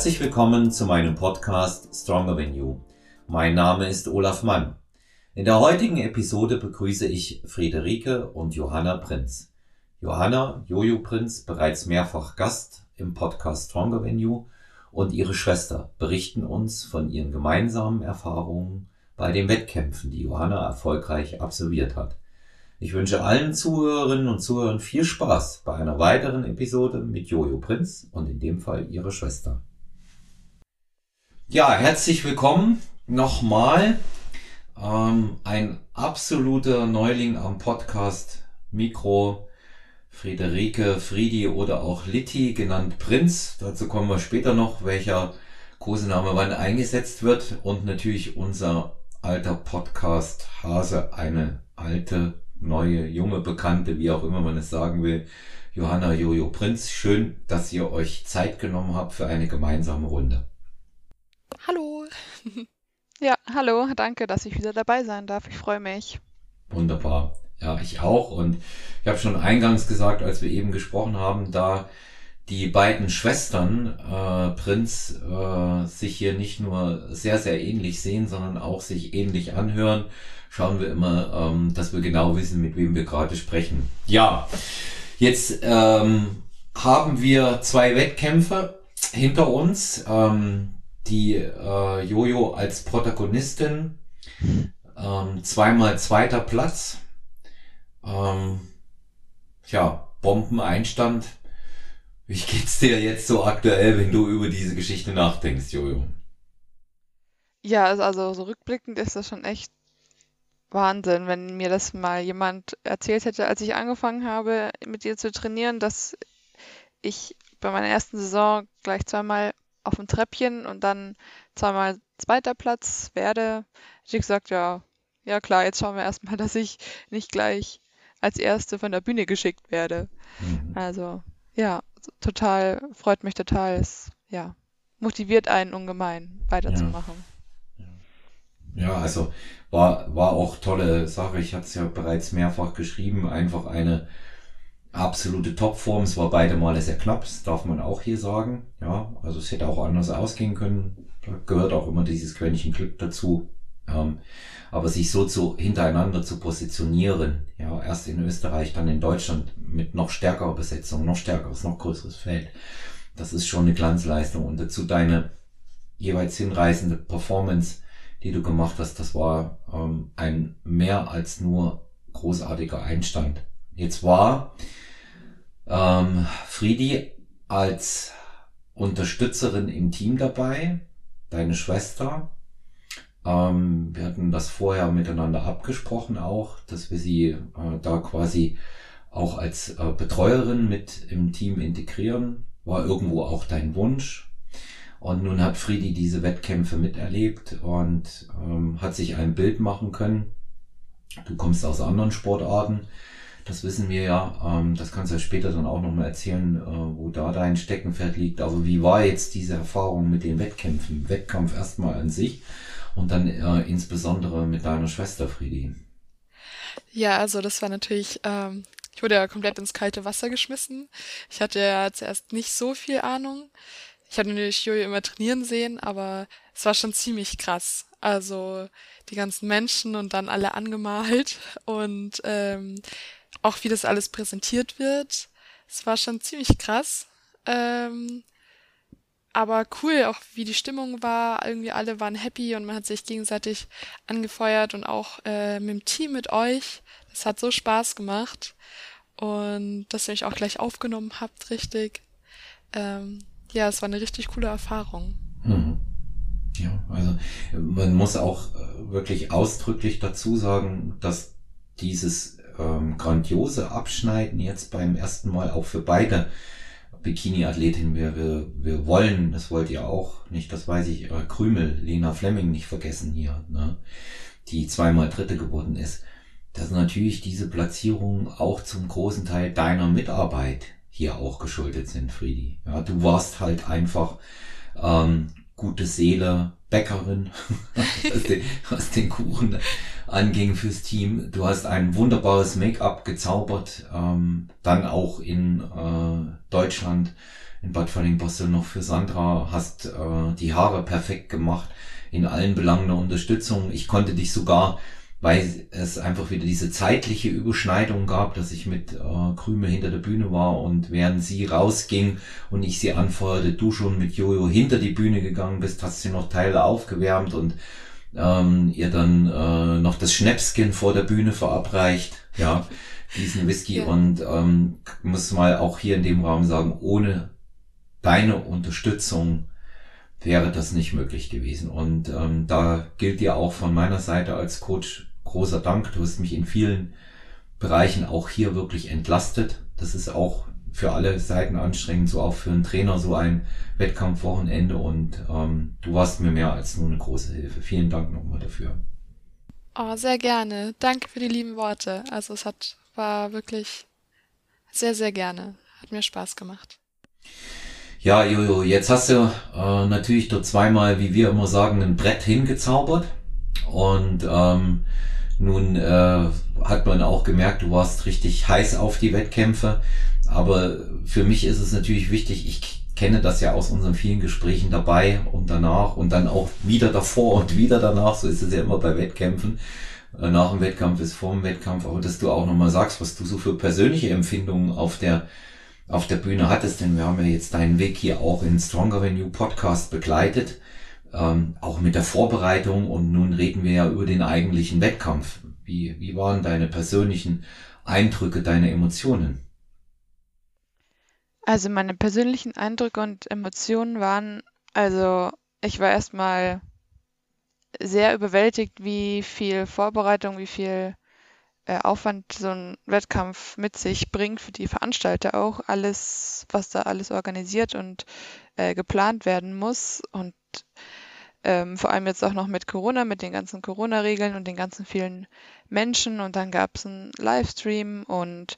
Herzlich willkommen zu meinem Podcast Stronger Than You. Mein Name ist Olaf Mann. In der heutigen Episode begrüße ich Friederike und Johanna Prinz. Johanna, Jojo Prinz, bereits mehrfach Gast im Podcast Stronger Than You und ihre Schwester berichten uns von ihren gemeinsamen Erfahrungen bei den Wettkämpfen, die Johanna erfolgreich absolviert hat. Ich wünsche allen Zuhörerinnen und Zuhörern viel Spaß bei einer weiteren Episode mit Jojo Prinz und in dem Fall ihrer Schwester. Ja, herzlich willkommen nochmal. Ähm, ein absoluter Neuling am Podcast Mikro. Friederike, Friedi oder auch Litti, genannt Prinz. Dazu kommen wir später noch, welcher Kosename wann eingesetzt wird. Und natürlich unser alter Podcast Hase, eine alte, neue, junge Bekannte, wie auch immer man es sagen will. Johanna Jojo Prinz, schön, dass ihr euch Zeit genommen habt für eine gemeinsame Runde. Hallo. Ja, hallo, danke, dass ich wieder dabei sein darf. Ich freue mich. Wunderbar. Ja, ich auch. Und ich habe schon eingangs gesagt, als wir eben gesprochen haben, da die beiden Schwestern äh, Prinz äh, sich hier nicht nur sehr, sehr ähnlich sehen, sondern auch sich ähnlich anhören, schauen wir immer, ähm, dass wir genau wissen, mit wem wir gerade sprechen. Ja, jetzt ähm, haben wir zwei Wettkämpfe hinter uns. Ähm, die äh, Jojo als Protagonistin, ähm, zweimal zweiter Platz. Ähm, ja, Bombeneinstand. Wie geht's dir jetzt so aktuell, wenn du über diese Geschichte nachdenkst, Jojo? Ja, also, also so rückblickend ist das schon echt Wahnsinn, wenn mir das mal jemand erzählt hätte, als ich angefangen habe, mit dir zu trainieren, dass ich bei meiner ersten Saison gleich zweimal auf dem Treppchen und dann zweimal zweiter Platz werde, ich gesagt, ja, ja klar, jetzt schauen wir erstmal, dass ich nicht gleich als Erste von der Bühne geschickt werde. Mhm. Also, ja, total, freut mich total. Es, ja, motiviert einen ungemein, weiterzumachen. Ja. ja, also war, war auch tolle Sache. Ich hatte es ja bereits mehrfach geschrieben. Einfach eine absolute Topform. Es war beide Male sehr knapp, das darf man auch hier sagen. Ja, also es hätte auch anders ausgehen können. Da gehört auch immer dieses Quäntchen Glück dazu. Ähm, aber sich so zu hintereinander zu positionieren, ja, erst in Österreich, dann in Deutschland mit noch stärkerer Besetzung, noch stärkeres, noch größeres Feld, das ist schon eine Glanzleistung. Und dazu deine jeweils hinreißende Performance, die du gemacht hast, das war ähm, ein mehr als nur großartiger Einstand. Jetzt war ähm, Friedi als Unterstützerin im Team dabei, deine Schwester. Ähm, wir hatten das vorher miteinander abgesprochen auch, dass wir sie äh, da quasi auch als äh, Betreuerin mit im Team integrieren. War irgendwo auch dein Wunsch. Und nun hat Friedi diese Wettkämpfe miterlebt und ähm, hat sich ein Bild machen können. Du kommst aus anderen Sportarten das wissen wir ja. Ähm, das kannst du ja später dann auch nochmal erzählen, äh, wo da dein Steckenpferd liegt. Aber wie war jetzt diese Erfahrung mit den Wettkämpfen? Wettkampf erstmal an sich und dann äh, insbesondere mit deiner Schwester Friedi. Ja, also das war natürlich, ähm, ich wurde ja komplett ins kalte Wasser geschmissen. Ich hatte ja zuerst nicht so viel Ahnung. Ich hatte natürlich Jojo immer trainieren sehen, aber es war schon ziemlich krass. Also die ganzen Menschen und dann alle angemalt und ähm, auch wie das alles präsentiert wird. Es war schon ziemlich krass. Ähm, aber cool, auch wie die Stimmung war. Irgendwie alle waren happy und man hat sich gegenseitig angefeuert und auch äh, mit dem Team mit euch. Das hat so Spaß gemacht. Und dass ihr mich auch gleich aufgenommen habt, richtig. Ähm, ja, es war eine richtig coole Erfahrung. Mhm. Ja, also man muss auch äh, wirklich ausdrücklich dazu sagen, dass dieses ähm, grandiose Abschneiden jetzt beim ersten Mal auch für beide Bikini-Athletinnen. Wir, wir, wir wollen, das wollt ihr auch nicht, das weiß ich, äh, Krümel, Lena Fleming nicht vergessen hier, ne? die zweimal Dritte geworden ist. Dass natürlich diese Platzierungen auch zum großen Teil deiner Mitarbeit hier auch geschuldet sind, Friedi. Ja, du warst halt einfach ähm, gute Seele, Bäckerin, was, den, was den Kuchen anging fürs Team. Du hast ein wunderbares Make-up gezaubert, ähm, dann auch in äh, Deutschland, in Bad Falling-Bostel noch für Sandra, hast äh, die Haare perfekt gemacht, in allen Belangen der Unterstützung. Ich konnte dich sogar weil es einfach wieder diese zeitliche Überschneidung gab, dass ich mit äh, Krüme hinter der Bühne war und während sie rausging und ich sie anfeuerte, du schon mit Jojo hinter die Bühne gegangen bist, hast sie noch Teile aufgewärmt und ähm, ihr dann äh, noch das Schnäpskin vor der Bühne verabreicht, ja, diesen Whisky ja. und ähm, muss mal auch hier in dem Raum sagen, ohne deine Unterstützung wäre das nicht möglich gewesen. Und ähm, da gilt dir auch von meiner Seite als Coach großer Dank. Du hast mich in vielen Bereichen auch hier wirklich entlastet. Das ist auch für alle Seiten anstrengend, so auch für einen Trainer so ein Wettkampfwochenende und ähm, du warst mir mehr als nur eine große Hilfe. Vielen Dank nochmal dafür. Oh, sehr gerne. Danke für die lieben Worte. Also es hat war wirklich sehr, sehr gerne. Hat mir Spaß gemacht. Ja, Jojo, jetzt hast du äh, natürlich dort zweimal, wie wir immer sagen, ein Brett hingezaubert. Und ähm, nun äh, hat man auch gemerkt, du warst richtig heiß auf die Wettkämpfe. Aber für mich ist es natürlich wichtig, ich kenne das ja aus unseren vielen Gesprächen dabei und danach und dann auch wieder davor und wieder danach. So ist es ja immer bei Wettkämpfen. Äh, nach dem Wettkampf ist vor dem Wettkampf. Aber dass du auch nochmal sagst, was du so für persönliche Empfindungen auf der auf der Bühne hattest, denn wir haben ja jetzt deinen Weg hier auch in Stronger You Podcast begleitet ähm, auch mit der Vorbereitung und nun reden wir ja über den eigentlichen Wettkampf. Wie, wie waren deine persönlichen Eindrücke, deine Emotionen? Also meine persönlichen Eindrücke und Emotionen waren, also ich war erstmal sehr überwältigt, wie viel Vorbereitung, wie viel äh, Aufwand so ein Wettkampf mit sich bringt für die Veranstalter auch. Alles, was da alles organisiert und äh, geplant werden muss. Und ähm, vor allem jetzt auch noch mit Corona, mit den ganzen Corona-Regeln und den ganzen vielen Menschen. Und dann gab es einen Livestream und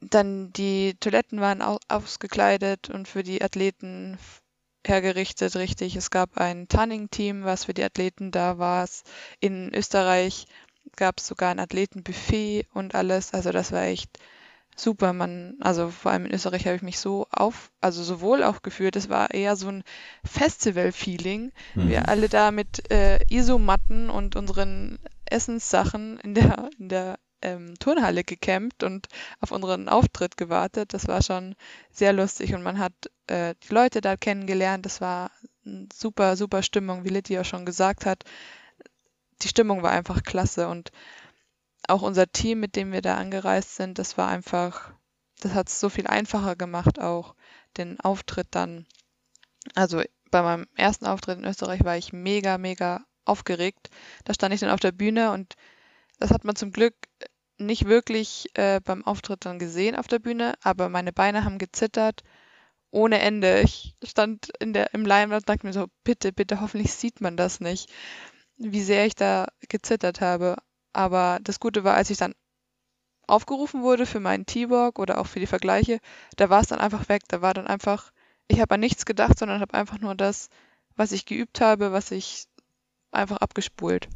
dann die Toiletten waren ausgekleidet und für die Athleten hergerichtet, richtig. Es gab ein Tanning-Team, was für die Athleten da war. In Österreich gab es sogar ein Athletenbuffet und alles. Also das war echt super. Man, also vor allem in Österreich habe ich mich so auf, also sowohl auch gefühlt, es war eher so ein Festival-Feeling. Mhm. Wir alle da mit äh, Isomatten und unseren Essenssachen in der, in der ähm, Turnhalle gecampt und auf unseren Auftritt gewartet. Das war schon sehr lustig und man hat äh, die Leute da kennengelernt. Das war eine super, super Stimmung, wie Lydia schon gesagt hat. Die Stimmung war einfach klasse und auch unser Team, mit dem wir da angereist sind, das war einfach, das hat es so viel einfacher gemacht, auch den Auftritt dann. Also bei meinem ersten Auftritt in Österreich war ich mega, mega aufgeregt. Da stand ich dann auf der Bühne und das hat man zum Glück nicht wirklich äh, beim Auftritt dann gesehen auf der Bühne, aber meine Beine haben gezittert ohne Ende. Ich stand in der, im Line und dachte mir so, bitte, bitte, hoffentlich sieht man das nicht, wie sehr ich da gezittert habe. Aber das Gute war, als ich dann aufgerufen wurde für meinen T-Walk oder auch für die Vergleiche, da war es dann einfach weg. Da war dann einfach, ich habe an nichts gedacht, sondern habe einfach nur das, was ich geübt habe, was ich einfach abgespult.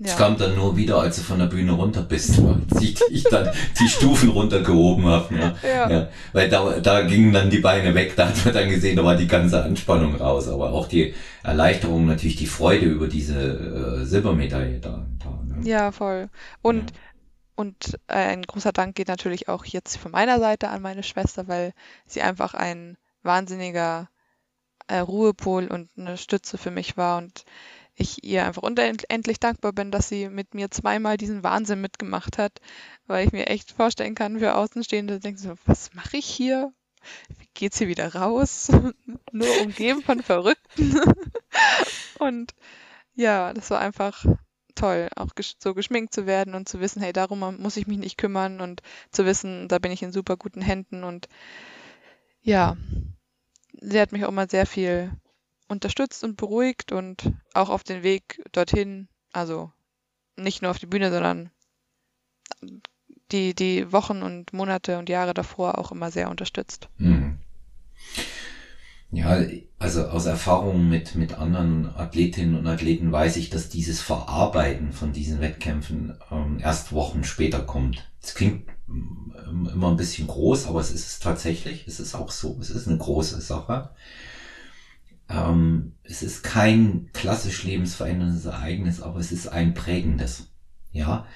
Es kam dann nur wieder, als du von der Bühne runter bist, als ich, ich dann die Stufen runtergehoben habe. Ja. Ja. ja. Weil da, da gingen dann die Beine weg, da hat man dann gesehen, da war die ganze Anspannung raus. Aber auch die Erleichterung, natürlich die Freude über diese äh, Silbermedaille da. da ne? Ja, voll. Und, ja. und äh, ein großer Dank geht natürlich auch jetzt von meiner Seite an meine Schwester, weil sie einfach ein wahnsinniger äh, Ruhepol und eine Stütze für mich war und ich ihr einfach unendlich dankbar bin, dass sie mit mir zweimal diesen Wahnsinn mitgemacht hat, weil ich mir echt vorstellen kann, für Außenstehende denken so, was mache ich hier? Wie geht's hier wieder raus? Nur umgeben von Verrückten. und ja, das war einfach toll, auch so geschminkt zu werden und zu wissen, hey, darum muss ich mich nicht kümmern und zu wissen, da bin ich in super guten Händen und ja, sie hat mich auch mal sehr viel unterstützt und beruhigt und auch auf den Weg dorthin, also nicht nur auf die Bühne, sondern die, die Wochen und Monate und Jahre davor auch immer sehr unterstützt. Mhm. Ja, also aus Erfahrungen mit, mit anderen Athletinnen und Athleten weiß ich, dass dieses Verarbeiten von diesen Wettkämpfen ähm, erst Wochen später kommt. Es klingt ähm, immer ein bisschen groß, aber es ist es tatsächlich. Es ist auch so. Es ist eine große Sache. Ähm, es ist kein klassisch lebensveränderndes Ereignis, aber es ist ein prägendes. Ja.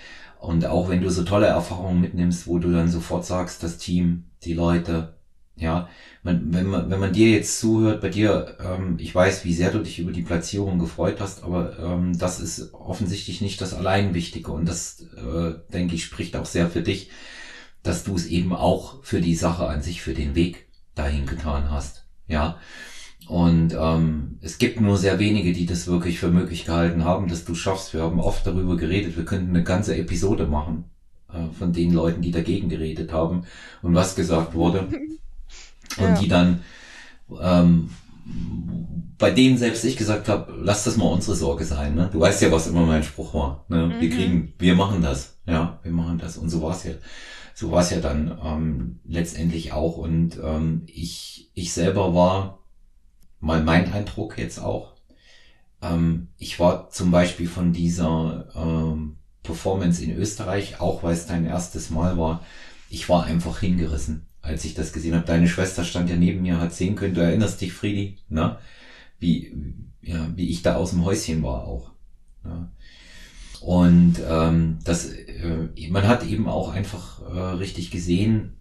Und auch wenn du so tolle Erfahrungen mitnimmst, wo du dann sofort sagst, das Team, die Leute, ja, man, wenn man, wenn man dir jetzt zuhört, bei dir, ähm, ich weiß, wie sehr du dich über die Platzierung gefreut hast, aber ähm, das ist offensichtlich nicht das allein Wichtige und das, äh, denke ich, spricht auch sehr für dich, dass du es eben auch für die Sache an sich, für den Weg dahin getan hast. Ja. Und ähm, es gibt nur sehr wenige, die das wirklich für möglich gehalten haben, dass du schaffst. Wir haben oft darüber geredet, wir könnten eine ganze Episode machen äh, von den Leuten, die dagegen geredet haben und was gesagt wurde. Und ja. die dann ähm, bei denen selbst ich gesagt habe, lass das mal unsere Sorge sein. Ne? Du weißt ja, was immer mein Spruch war. Ne? Mhm. Wir kriegen, wir machen das. Ja, wir machen das. Und so war es ja. So war es ja dann ähm, letztendlich auch. Und ähm, ich, ich selber war mal mein Eindruck jetzt auch. Ähm, ich war zum Beispiel von dieser ähm, Performance in Österreich, auch weil es dein erstes Mal war, ich war einfach hingerissen, als ich das gesehen habe. Deine Schwester stand ja neben mir, hat sehen können, du erinnerst dich, Friedi, ne? Wie, ja, wie ich da aus dem Häuschen war auch. Ne? Und ähm, das, äh, man hat eben auch einfach äh, richtig gesehen,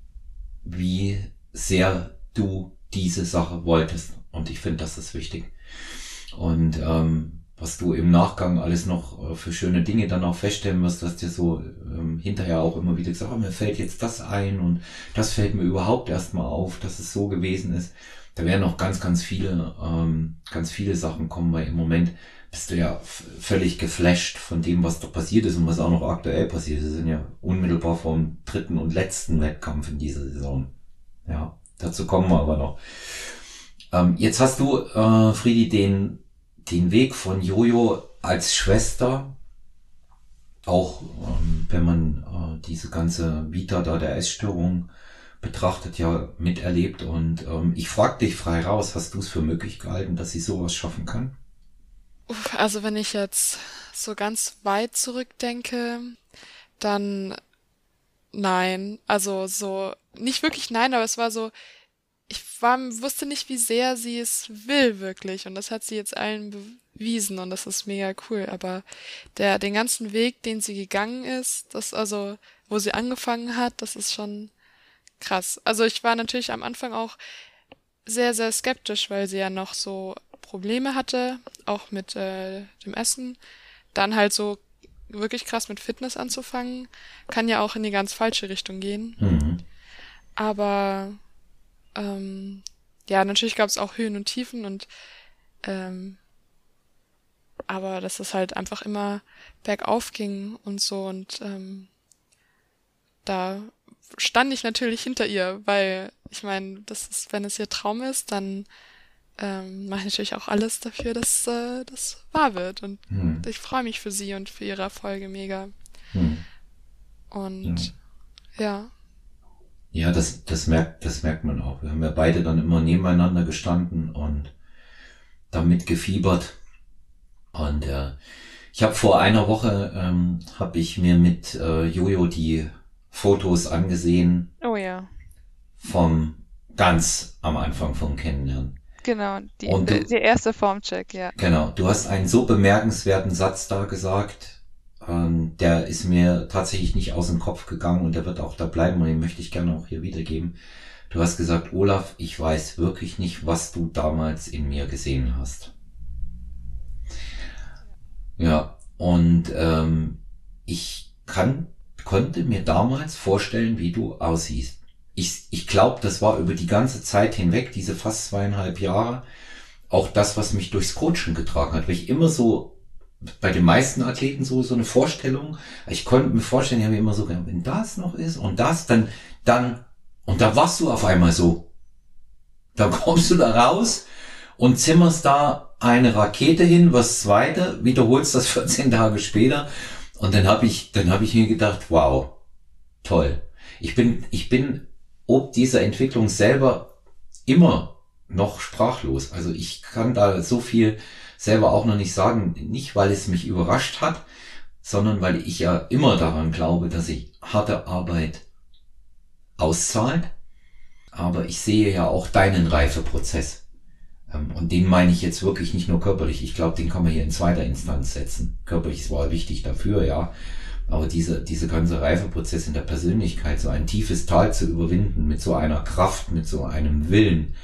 wie sehr du diese Sache wolltest. Und ich finde, das ist wichtig. Und ähm, was du im Nachgang alles noch äh, für schöne Dinge dann auch feststellen wirst, dass dir so ähm, hinterher auch immer wieder gesagt, oh, mir fällt jetzt das ein und das fällt mir überhaupt erstmal auf, dass es so gewesen ist. Da werden noch ganz, ganz viele, ähm, ganz viele Sachen kommen, weil im Moment bist du ja völlig geflasht von dem, was da passiert ist und was auch noch aktuell passiert ist. Wir sind ja unmittelbar vom dritten und letzten Wettkampf in dieser Saison. Ja, dazu kommen wir aber noch. Ähm, jetzt hast du, äh, Friedi, den, den Weg von Jojo als Schwester, auch ähm, wenn man äh, diese ganze Vita da der Essstörung betrachtet, ja miterlebt. Und ähm, ich frage dich frei raus, hast du es für möglich gehalten, dass sie sowas schaffen kann? Also wenn ich jetzt so ganz weit zurückdenke, dann nein. Also so, nicht wirklich nein, aber es war so, ich war, wusste nicht, wie sehr sie es will, wirklich. Und das hat sie jetzt allen bewiesen und das ist mega cool. Aber der, den ganzen Weg, den sie gegangen ist, das, also, wo sie angefangen hat, das ist schon krass. Also ich war natürlich am Anfang auch sehr, sehr skeptisch, weil sie ja noch so Probleme hatte, auch mit äh, dem Essen. Dann halt so wirklich krass mit Fitness anzufangen, kann ja auch in die ganz falsche Richtung gehen. Mhm. Aber ähm, ja, natürlich gab es auch Höhen und Tiefen und ähm, aber dass es halt einfach immer bergauf ging und so und ähm, da stand ich natürlich hinter ihr, weil ich meine, das ist, wenn es ihr Traum ist, dann ähm, mache ich natürlich auch alles dafür, dass äh, das wahr wird und hm. ich freue mich für sie und für ihre Erfolge mega. Hm. Und ja. ja. Ja, das, das merkt, das merkt man auch. Wir haben ja beide dann immer nebeneinander gestanden und damit gefiebert. Und äh, ich habe vor einer Woche ähm, habe ich mir mit äh, Jojo die Fotos angesehen. Oh ja. Vom ganz am Anfang vom Kennenlernen. Genau, die, und du, die erste Formcheck, ja. Genau, du hast einen so bemerkenswerten Satz da gesagt, ähm, der ist mir tatsächlich nicht aus dem Kopf gegangen und der wird auch da bleiben und den möchte ich gerne auch hier wiedergeben. Du hast gesagt, Olaf, ich weiß wirklich nicht, was du damals in mir gesehen hast. Ja, und ähm, ich kann, konnte mir damals vorstellen, wie du aussiehst. Ich, ich glaube, das war über die ganze Zeit hinweg, diese fast zweieinhalb Jahre, auch das, was mich durchs Coachen getragen hat, weil ich immer so bei den meisten Athleten so, so eine Vorstellung. Ich konnte mir vorstellen, ich habe immer so, wenn das noch ist und das, dann, dann, und da warst du auf einmal so. Da kommst du da raus und zimmerst da eine Rakete hin, was zweite, wiederholst das 14 Tage später. Und dann habe ich, dann habe ich mir gedacht, wow, toll. Ich bin, ich bin ob dieser Entwicklung selber immer noch sprachlos. Also ich kann da so viel selber auch noch nicht sagen, nicht weil es mich überrascht hat, sondern weil ich ja immer daran glaube, dass sich harte Arbeit auszahlt. Aber ich sehe ja auch deinen Reifeprozess. Ähm, und den meine ich jetzt wirklich nicht nur körperlich. Ich glaube, den kann man hier in zweiter Instanz setzen. Körperlich ist zwar wichtig dafür, ja. Aber diese, diese ganze Reifeprozess in der Persönlichkeit, so ein tiefes Tal zu überwinden, mit so einer Kraft, mit so einem Willen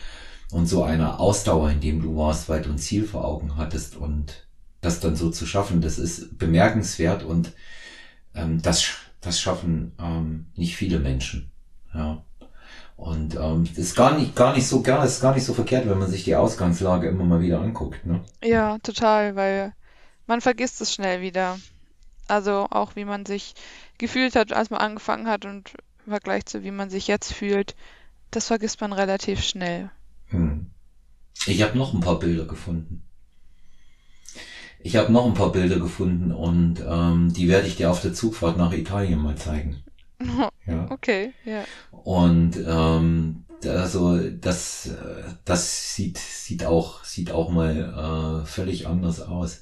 und so einer Ausdauer, in dem du warst, du ein Ziel vor Augen hattest und das dann so zu schaffen, das ist bemerkenswert und ähm, das, das schaffen ähm, nicht viele Menschen. Ja. Und ähm, ist gar nicht, gar nicht so gar, ist gar nicht so verkehrt, wenn man sich die Ausgangslage immer mal wieder anguckt. Ne? Ja, total, weil man vergisst es schnell wieder. Also auch wie man sich gefühlt hat, als man angefangen hat und im Vergleich zu wie man sich jetzt fühlt, das vergisst man relativ schnell. Hm. Ich habe noch ein paar Bilder gefunden. Ich habe noch ein paar Bilder gefunden und ähm, die werde ich dir auf der Zugfahrt nach Italien mal zeigen. Ja. Okay, ja. Und ähm, also das, das sieht, sieht auch, sieht auch mal äh, völlig anders aus.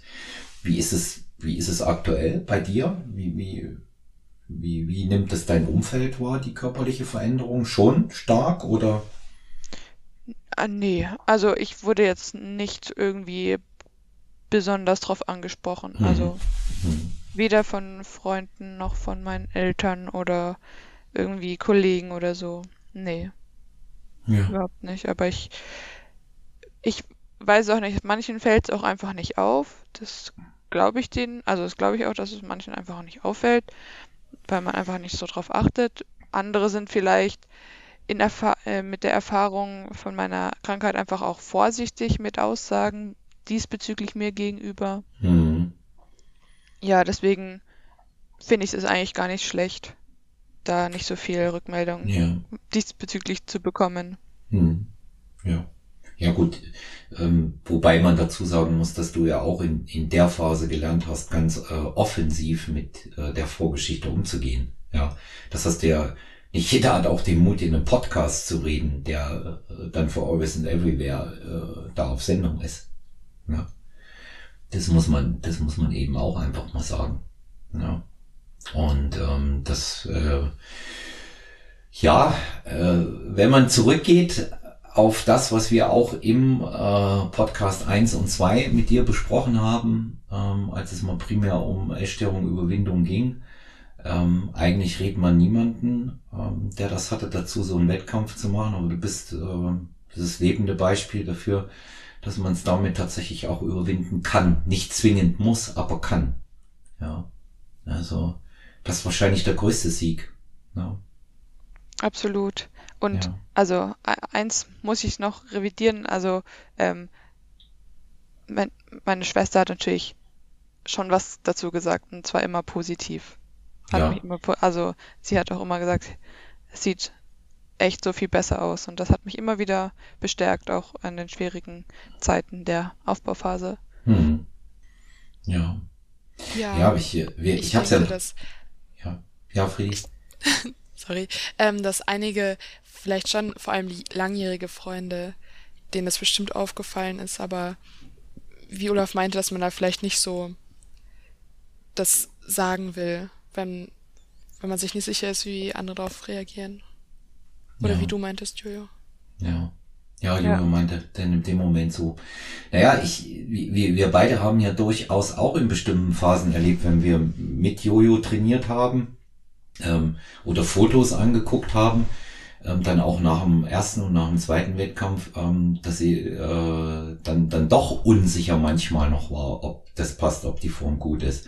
Wie ist es, wie ist es aktuell bei dir? Wie, wie, wie, wie nimmt es dein Umfeld wahr, die körperliche Veränderung? Schon stark oder? Ah, nee, also ich wurde jetzt nicht irgendwie besonders drauf angesprochen. Hm. Also Hm. weder von Freunden noch von meinen Eltern oder irgendwie Kollegen oder so. Nee, Ja. überhaupt nicht. Aber ich, ich weiß auch nicht, manchen fällt es auch einfach nicht auf. Das glaube ich denen, also das glaube ich auch, dass es manchen einfach nicht auffällt, weil man einfach nicht so drauf achtet. Andere sind vielleicht in Erfa äh, mit der Erfahrung von meiner Krankheit einfach auch vorsichtig mit Aussagen diesbezüglich mir gegenüber. Hm. Ja, deswegen finde ich es eigentlich gar nicht schlecht, da nicht so viel Rückmeldung Ja. diesbezüglich zu bekommen. Hm. Ja. Ja gut, ähm, wobei man dazu sagen muss, dass du ja auch in, in der Phase gelernt hast, ganz äh, offensiv mit äh, der Vorgeschichte umzugehen. Ja, das heißt ja, nicht jeder hat auch den Mut, in einem Podcast zu reden, der äh, dann für Always and Everywhere äh, da auf Sendung ist. Ja. Das muss man, das muss man eben auch einfach mal sagen. Ja. Und ähm, das, äh, ja, äh, wenn man zurückgeht auf das, was wir auch im äh, Podcast 1 und 2 mit dir besprochen haben, ähm, als es mal primär um Essstörung, Überwindung ging. Ähm, eigentlich redet man niemanden, ähm, der das hatte, dazu so einen Wettkampf zu machen, aber du bist äh, dieses lebende Beispiel dafür, dass man es damit tatsächlich auch überwinden kann. Nicht zwingend muss, aber kann. Ja. Also, das ist wahrscheinlich der größte Sieg. Ja. Absolut. Und Ja. also e- eins muss ich noch revidieren. Also ähm, mein, meine Schwester hat natürlich schon was dazu gesagt und zwar immer positiv. Hat Ja. mich immer, also sie hat auch immer gesagt, es sieht echt so viel besser aus und das hat mich immer wieder bestärkt, auch an den schwierigen Zeiten der Aufbauphase. Hm. Ja. Ja, Ja, ich, wir, ich, ich hab's ja. dass, Ja, ja, Friedi. sorry, ähm, dass einige, vielleicht schon vor allem die langjährige Freunde, denen das bestimmt aufgefallen ist, aber wie Olaf meinte, dass man da vielleicht nicht so das sagen will, wenn, wenn man sich nicht sicher ist, wie andere darauf reagieren. Oder Ja. wie du meintest, Jojo. Ja. Ja, Ja. Junge meinte denn in dem Moment so. Naja, ich, wir, wir beide haben ja durchaus auch in bestimmten Phasen erlebt, wenn wir mit Jojo trainiert haben ähm, oder Fotos angeguckt haben, ähm, dann auch nach dem ersten und nach dem zweiten Wettkampf, ähm, dass sie äh, dann, dann doch unsicher manchmal noch war, ob das passt, ob die Form gut ist.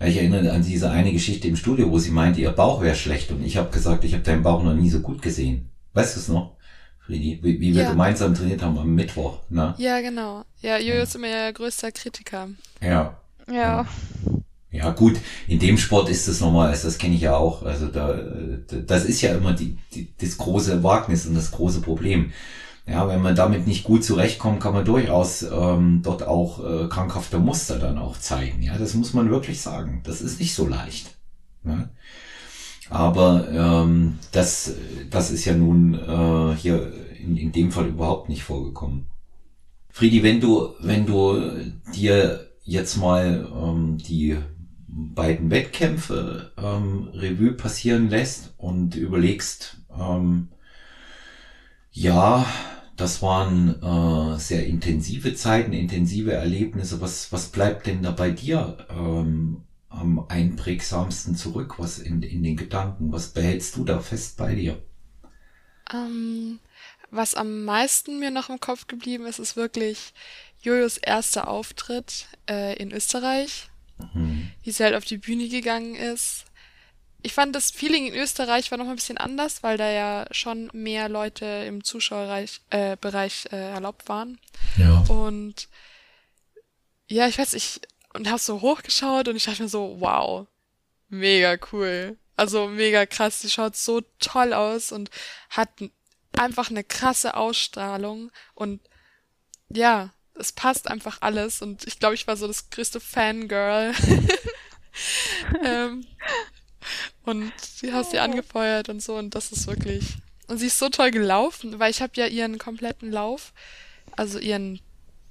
Ja, Ich erinnere an diese eine Geschichte im Studio, wo sie meinte, ihr Bauch wäre schlecht und ich habe gesagt, ich habe deinen Bauch noch nie so gut gesehen. Weißt du es noch, Friedi? Wie, wie wir Ja. gemeinsam trainiert haben am Mittwoch, ne? Ja, genau. Ja, Jojo Ja. ist immer ihr größter Kritiker. Ja. Ja, Ja, gut, in dem Sport ist es normal, also das kenne ich ja auch. Also da, das ist ja immer die, die, das große Wagnis und das große Problem. Ja, wenn man damit nicht gut zurechtkommt, kann man durchaus ähm, dort auch äh, krankhafte Muster dann auch zeigen. Ja, das muss man wirklich sagen. Das ist nicht so leicht. Ja? Aber ähm, das, das ist ja nun äh, hier in, in dem Fall überhaupt nicht vorgekommen. Friedi, wenn du, wenn du dir jetzt mal ähm, die beiden Wettkämpfe ähm, Revue passieren lässt und überlegst, ähm, ja, das waren äh, sehr intensive Zeiten, intensive Erlebnisse. Was, was bleibt denn da bei dir ähm, am einprägsamsten zurück? Was in, in den Gedanken? Was behältst du da fest bei dir? Ähm, was am meisten mir noch im Kopf geblieben ist, ist wirklich Jojos erster Auftritt äh, in Österreich. Mhm. Wie sie halt auf die Bühne gegangen ist ich fand das Feeling in Österreich war noch ein bisschen anders, weil da ja schon mehr Leute im Zuschauerbereich äh, Bereich, äh, erlaubt waren. Ja. Und ja, ich weiß, ich und habe so hochgeschaut und ich dachte mir so, wow, mega cool. Also mega krass, die schaut so toll aus und hat einfach eine krasse Ausstrahlung und ja, es passt einfach alles und ich glaube, ich war so das größte Fangirl. ähm, und sie hast sie oh. angefeuert und so und das ist wirklich. Und sie ist so toll gelaufen, weil ich habe ja ihren kompletten Lauf, also ihren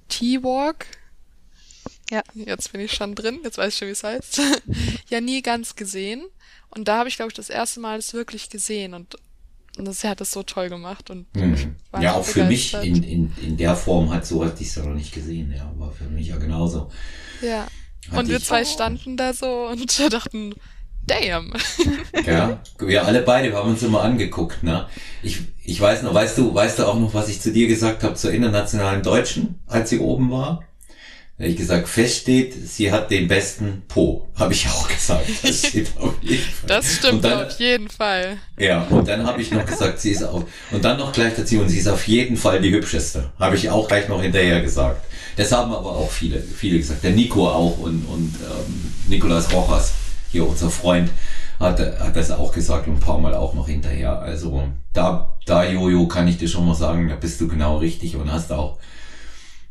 T-Walk. Ja. Jetzt bin ich schon drin, jetzt weiß ich schon, wie es heißt. ja, nie ganz gesehen. Und da habe ich, glaube ich, das erste Mal es wirklich gesehen und, und das, sie hat das so toll gemacht. Und mhm. Ja, auch für mich in, in, in der Form hat so hatte ich es ja noch nicht gesehen, ja, war für mich ja genauso. Ja. Hat und wir zwei standen da so und dachten, damn. Ja, wir alle beide haben uns immer angeguckt, ne? Ich, ich weiß noch, weißt du, weißt du auch noch, was ich zu dir gesagt habe zur internationalen Deutschen, als sie oben war? Da ich gesagt, feststeht, sie hat den besten Po, habe ich auch gesagt. Das steht auf jeden Fall. Das stimmt dann, auf jeden Fall. Ja, und dann habe ich noch gesagt, sie ist auf, und dann noch gleich dazu, und sie ist auf jeden Fall die hübscheste. Habe ich auch gleich noch hinterher gesagt. Das haben aber auch viele, viele gesagt. Der Nico auch und, und ähm, Nikolas Rochas hier unser Freund hat, hat das auch gesagt und ein paar Mal auch noch hinterher. Also da, da Jojo kann ich dir schon mal sagen, da bist du genau richtig und hast auch,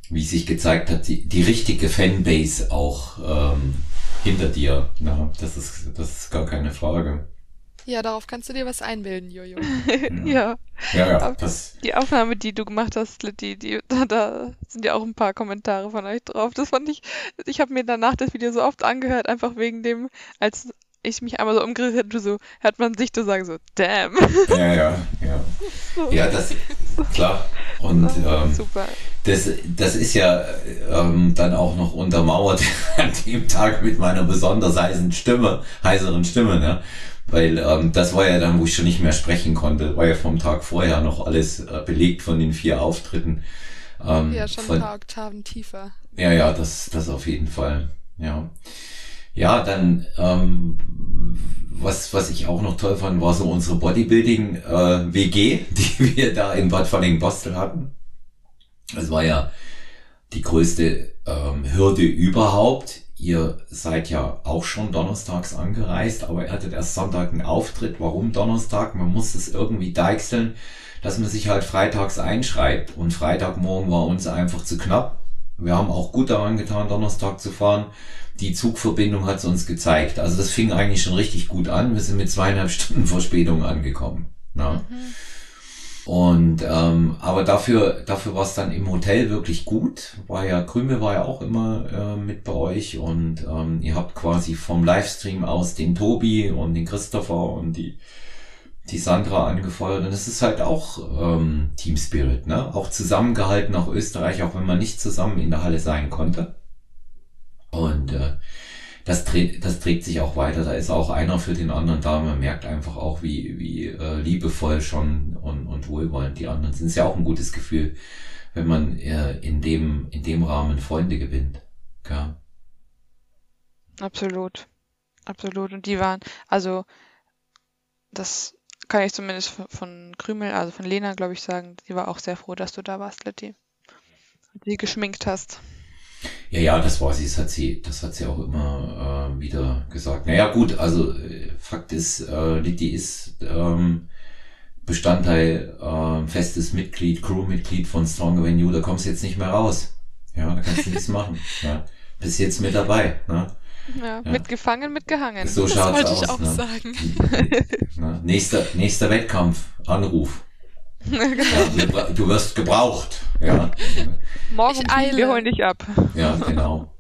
wie sich gezeigt hat, die, die richtige Fanbase auch ähm, hinter dir. Na, das ist, das ist gar keine Frage. Ja, darauf kannst du dir was einbilden, Jojo. ja. Ja, ja. Das die Aufnahme, die du gemacht hast, Litti, die, da, da sind ja auch ein paar Kommentare von euch drauf. Das fand ich, ich habe mir danach das Video so oft angehört, einfach wegen dem, als ich mich einmal so umgedreht hätte, so hört man sich so sagen, so, damn. Ja, ja, ja. Ja, das, klar. Und ähm, Super. Das, das ist ja ähm, dann auch noch untermauert an dem Tag mit meiner besonders heißen Stimme, heiseren Stimme, ne? Weil ähm, das war ja dann, wo ich schon nicht mehr sprechen konnte. War ja vom Tag vorher noch alles äh, belegt von den vier Auftritten. Ähm, ja, schon von, ein paar Oktaven tiefer. Ja, ja, das, das auf jeden Fall. Ja. Ja, dann, ähm, was, was ich auch noch toll fand, war so unsere Bodybuilding-WG, äh, die wir da in Bad Falling-Bostel hatten. Das war ja die größte ähm, Hürde überhaupt Ihr seid ja auch schon donnerstags angereist, aber ihr hattet erst Sonntag einen Auftritt. Warum Donnerstag? Man muss es irgendwie deichseln, dass man sich halt freitags einschreibt. Und Freitagmorgen war uns einfach zu knapp. Wir haben auch gut daran getan, Donnerstag zu fahren. Die Zugverbindung hat es uns gezeigt. Also das fing eigentlich schon richtig gut an. Wir sind mit zweieinhalb Stunden Verspätung angekommen. Na? Mhm. Und ähm, aber dafür, dafür war es dann im Hotel wirklich gut. War ja, Krümel war ja auch immer äh, mit bei euch und ähm, ihr habt quasi vom Livestream aus den Tobi und den Christopher und die, die Sandra angefeuert. Und es ist halt auch ähm, Team Spirit, ne? Auch zusammengehalten nach Österreich, auch wenn man nicht zusammen in der Halle sein konnte. Und äh, das, dreht, das trägt sich auch weiter. Da ist auch einer für den anderen da. Man merkt einfach auch, wie, wie äh, liebevoll schon und, und wohlwollend die anderen sind. Ist ja auch ein gutes Gefühl, wenn man äh, in, dem, in dem Rahmen Freunde gewinnt. Ja. Absolut. Absolut. Und die waren, also das kann ich zumindest von, von Krümel, also von Lena, glaube ich, sagen, die war auch sehr froh, dass du da warst, Letty. Und sie geschminkt hast. Ja, ja, das war sie, das hat sie, das hat sie auch immer äh, wieder gesagt. Naja, gut, also äh, Fakt ist, äh, Liddy ist ähm, Bestandteil, äh, festes Mitglied, Crewmitglied von Stronger Than You, da kommst du jetzt nicht mehr raus. Ja, da kannst du nichts machen. Ja. Bist jetzt mit dabei. Ne? Ja, ja. mitgefangen, mitgehangen. So das schaut's wollte aus. ich auch ne? sagen. Na, nächster, nächster Wettkampf, Anruf. Bra- du wirst gebraucht. Ja, Morgen Ich wir eile. holen dich ab. ja genau.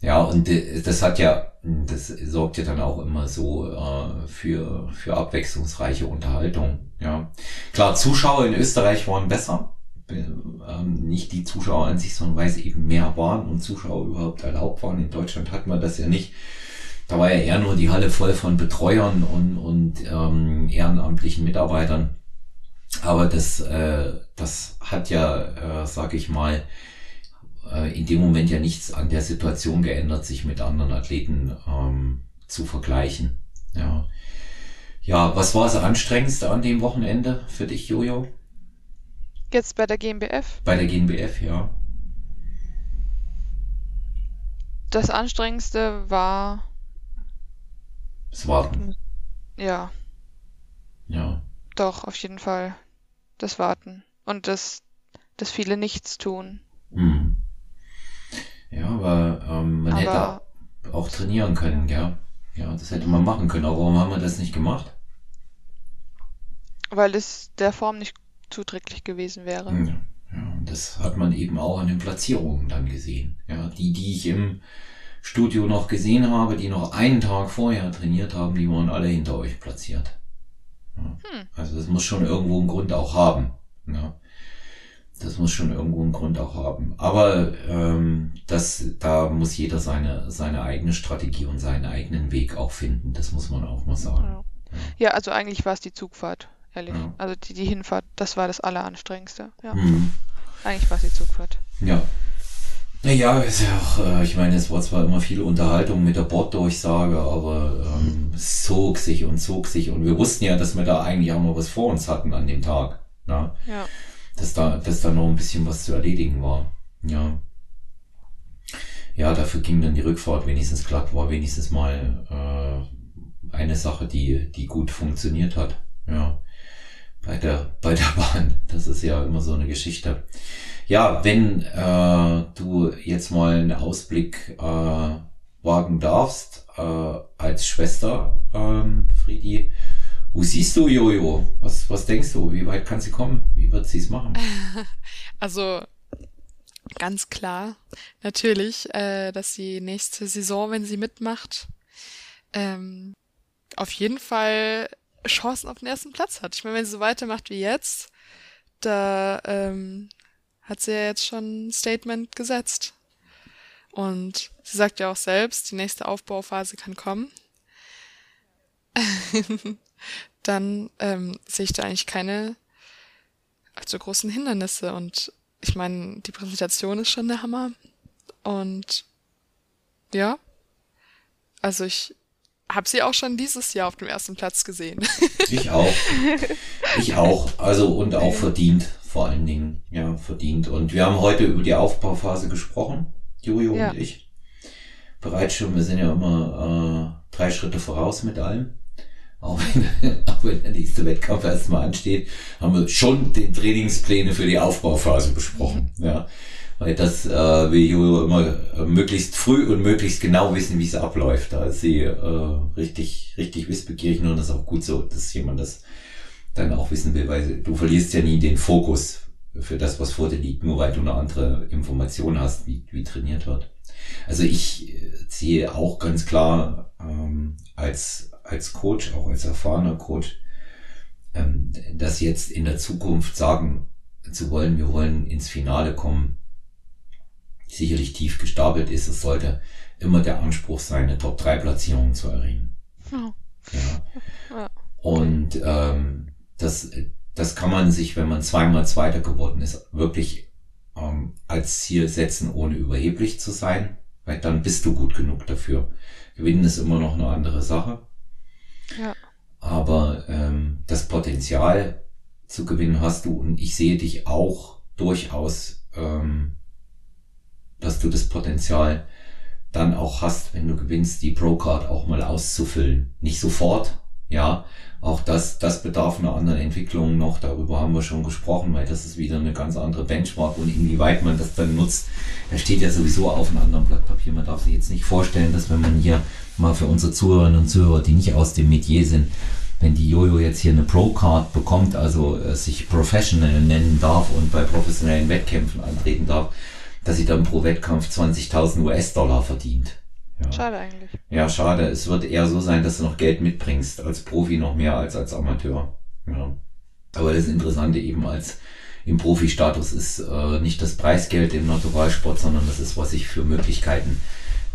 Ja. Und äh, das hat ja, das sorgt ja dann auch immer so äh, für, für abwechslungsreiche Unterhaltung. Ja, klar, Zuschauer in Österreich waren besser. Äh, Ähm, nicht die Zuschauer an sich, sondern weil es eben mehr waren und Zuschauer überhaupt erlaubt waren. In Deutschland hat man das ja nicht. Da war ja eher nur die Halle voll von Betreuern und, und ähm, ehrenamtlichen Mitarbeitern. Aber das, äh, das hat ja, äh, sag ich mal, äh, in dem Moment ja nichts an der Situation geändert, sich mit anderen Athleten ähm, zu vergleichen. Ja. ja, was war das Anstrengendste an dem Wochenende für dich, Jojo? Jetzt bei der GmbF. Bei der GNBF, ja. Das Anstrengendste war, Das Warten. ja, Ja. Doch, auf jeden Fall das Warten. Und das, das viele Nichtstun. Mhm. Ja, aber ähm, man hätte Aber auch trainieren können, gell? Ja, das hätte man machen können. Aber warum haben wir das nicht gemacht? weil es der Form nicht zuträglich gewesen wäre. Ja, ja, und das hat man eben auch an den Platzierungen dann gesehen. Ja, die, die ich im Studio noch gesehen habe, die noch einen Tag vorher trainiert haben, die waren alle hinter euch platziert. Hm. Also das muss schon irgendwo einen Grund auch haben. Ja. Das muss schon irgendwo einen Grund auch haben. Aber ähm, das, da muss jeder seine, seine eigene Strategie und seinen eigenen Weg auch finden. Das muss man auch mal sagen. Ja. Ja, also eigentlich war es die Zugfahrt, ehrlich. Ja. Also die, die Hinfahrt, das war das Alleranstrengendste. Ja, Mhm. eigentlich war es die Zugfahrt. Ja. Naja, ist ja auch, äh, ich meine, es war zwar immer viel Unterhaltung mit der Borddurchsage, aber ähm, es zog sich und zog sich und wir wussten ja, dass wir da eigentlich auch noch was vor uns hatten an dem Tag. Ja? Ja. Dass da, dass da noch ein bisschen was zu erledigen war. Ja. Ja, dafür ging dann die Rückfahrt wenigstens glatt, war wenigstens mal äh, eine Sache, die, die gut funktioniert hat. Ja. Bei der, bei der Bahn. Das ist ja immer so eine Geschichte. Ja, wenn äh, du jetzt mal einen Ausblick äh, wagen darfst, äh, als Schwester, ähm, Friedi, wo siehst du Jojo? Was, was denkst du? Wie weit kann sie kommen? Wie wird sie es machen? Also ganz klar, natürlich, äh, dass sie nächste Saison, wenn sie mitmacht, ähm, auf jeden Fall Chancen auf den ersten Platz hat. Ich meine, wenn sie so weitermacht wie jetzt, da ähm, hat sie ja jetzt schon ein Statement gesetzt. Und sie sagt ja auch selbst, die nächste Aufbauphase kann kommen. Dann ähm, sehe ich da eigentlich keine allzu großen Hindernisse. Und ich meine, die Präsentation ist schon der Hammer. Und ja, also ich habe sie auch schon dieses Jahr auf dem ersten Platz gesehen. Ich auch. Ich auch. Also und auch verdient, vor allen Dingen. Ja, verdient. Und wir haben heute über die Aufbauphase gesprochen, Jojo Ja. und ich. Bereits schon, wir sind ja immer äh, drei Schritte voraus mit allem. Auch wenn, auch wenn der nächste Wettkampf erstmal ansteht, haben wir schon die Trainingspläne für die Aufbauphase besprochen. Ja. Weil das äh, will Jojo immer äh, möglichst früh und möglichst genau wissen, wie es abläuft. Da ist sie äh, richtig, richtig wissbegierig und das ist auch gut so, dass jemand das dann auch wissen will, weil du verlierst ja nie den Fokus für das, was vor dir liegt, nur weil du eine andere Information hast, wie, wie trainiert wird. Also ich äh, sehe auch ganz klar ähm, als, als Coach, auch als erfahrener Coach, ähm, dass jetzt in der Zukunft sagen zu wollen, wir wollen ins Finale kommen, sicherlich tief gestapelt ist. Es sollte immer der Anspruch sein, eine Top-3-Platzierung zu erringen. Ja. Ja. Ja. Und ähm, das, das kann man sich, wenn man zweimal Zweiter geworden ist, wirklich ähm, als Ziel setzen, ohne überheblich zu sein, weil dann bist du gut genug dafür. Gewinnen ist immer noch eine andere Sache. Ja. Aber ähm, das Potenzial zu gewinnen hast du und ich sehe dich auch durchaus, ähm, dass du das Potenzial dann auch hast, wenn du gewinnst, die Pro-Card auch mal auszufüllen. Nicht sofort, Ja, auch das, das bedarf einer anderen Entwicklung noch. Darüber haben wir schon gesprochen, weil das ist wieder eine ganz andere Benchmark und inwieweit man das dann nutzt. Da steht ja sowieso auf einem anderen Blatt Papier. Man darf sich jetzt nicht vorstellen, dass wenn man hier mal für unsere Zuhörerinnen und Zuhörer, die nicht aus dem Metier sind, wenn die Jojo jetzt hier eine Pro-Card bekommt, also äh, sich Professional nennen darf und bei professionellen Wettkämpfen antreten darf, dass sie dann pro Wettkampf 20.000 US-Dollar verdient. Ja. Schade eigentlich. Ja, schade. Es wird eher so sein, dass du noch Geld mitbringst, als Profi noch mehr als als Amateur. Ja. Aber das Interessante eben als im Profi-Status ist äh, nicht das Preisgeld im Naturalsport, sondern das ist, was ich für Möglichkeiten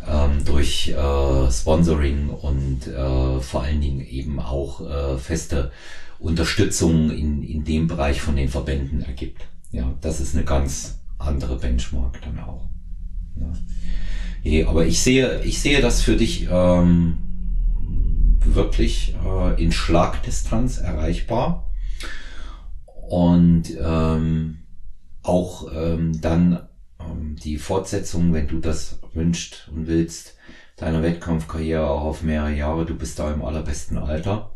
ähm, durch äh, Sponsoring und äh, vor allen Dingen eben auch äh, feste Unterstützung in, in dem Bereich von den Verbänden ergibt. Ja, das ist eine ganz andere Benchmark dann auch. Ja. Nee, aber ich sehe, ich sehe das für dich ähm, wirklich äh, in Schlagdistanz erreichbar. Und ähm, auch ähm, dann ähm, die Fortsetzung, wenn du das wünschst und willst, deiner Wettkampfkarriere auch auf mehrere Jahre, du bist da im allerbesten Alter.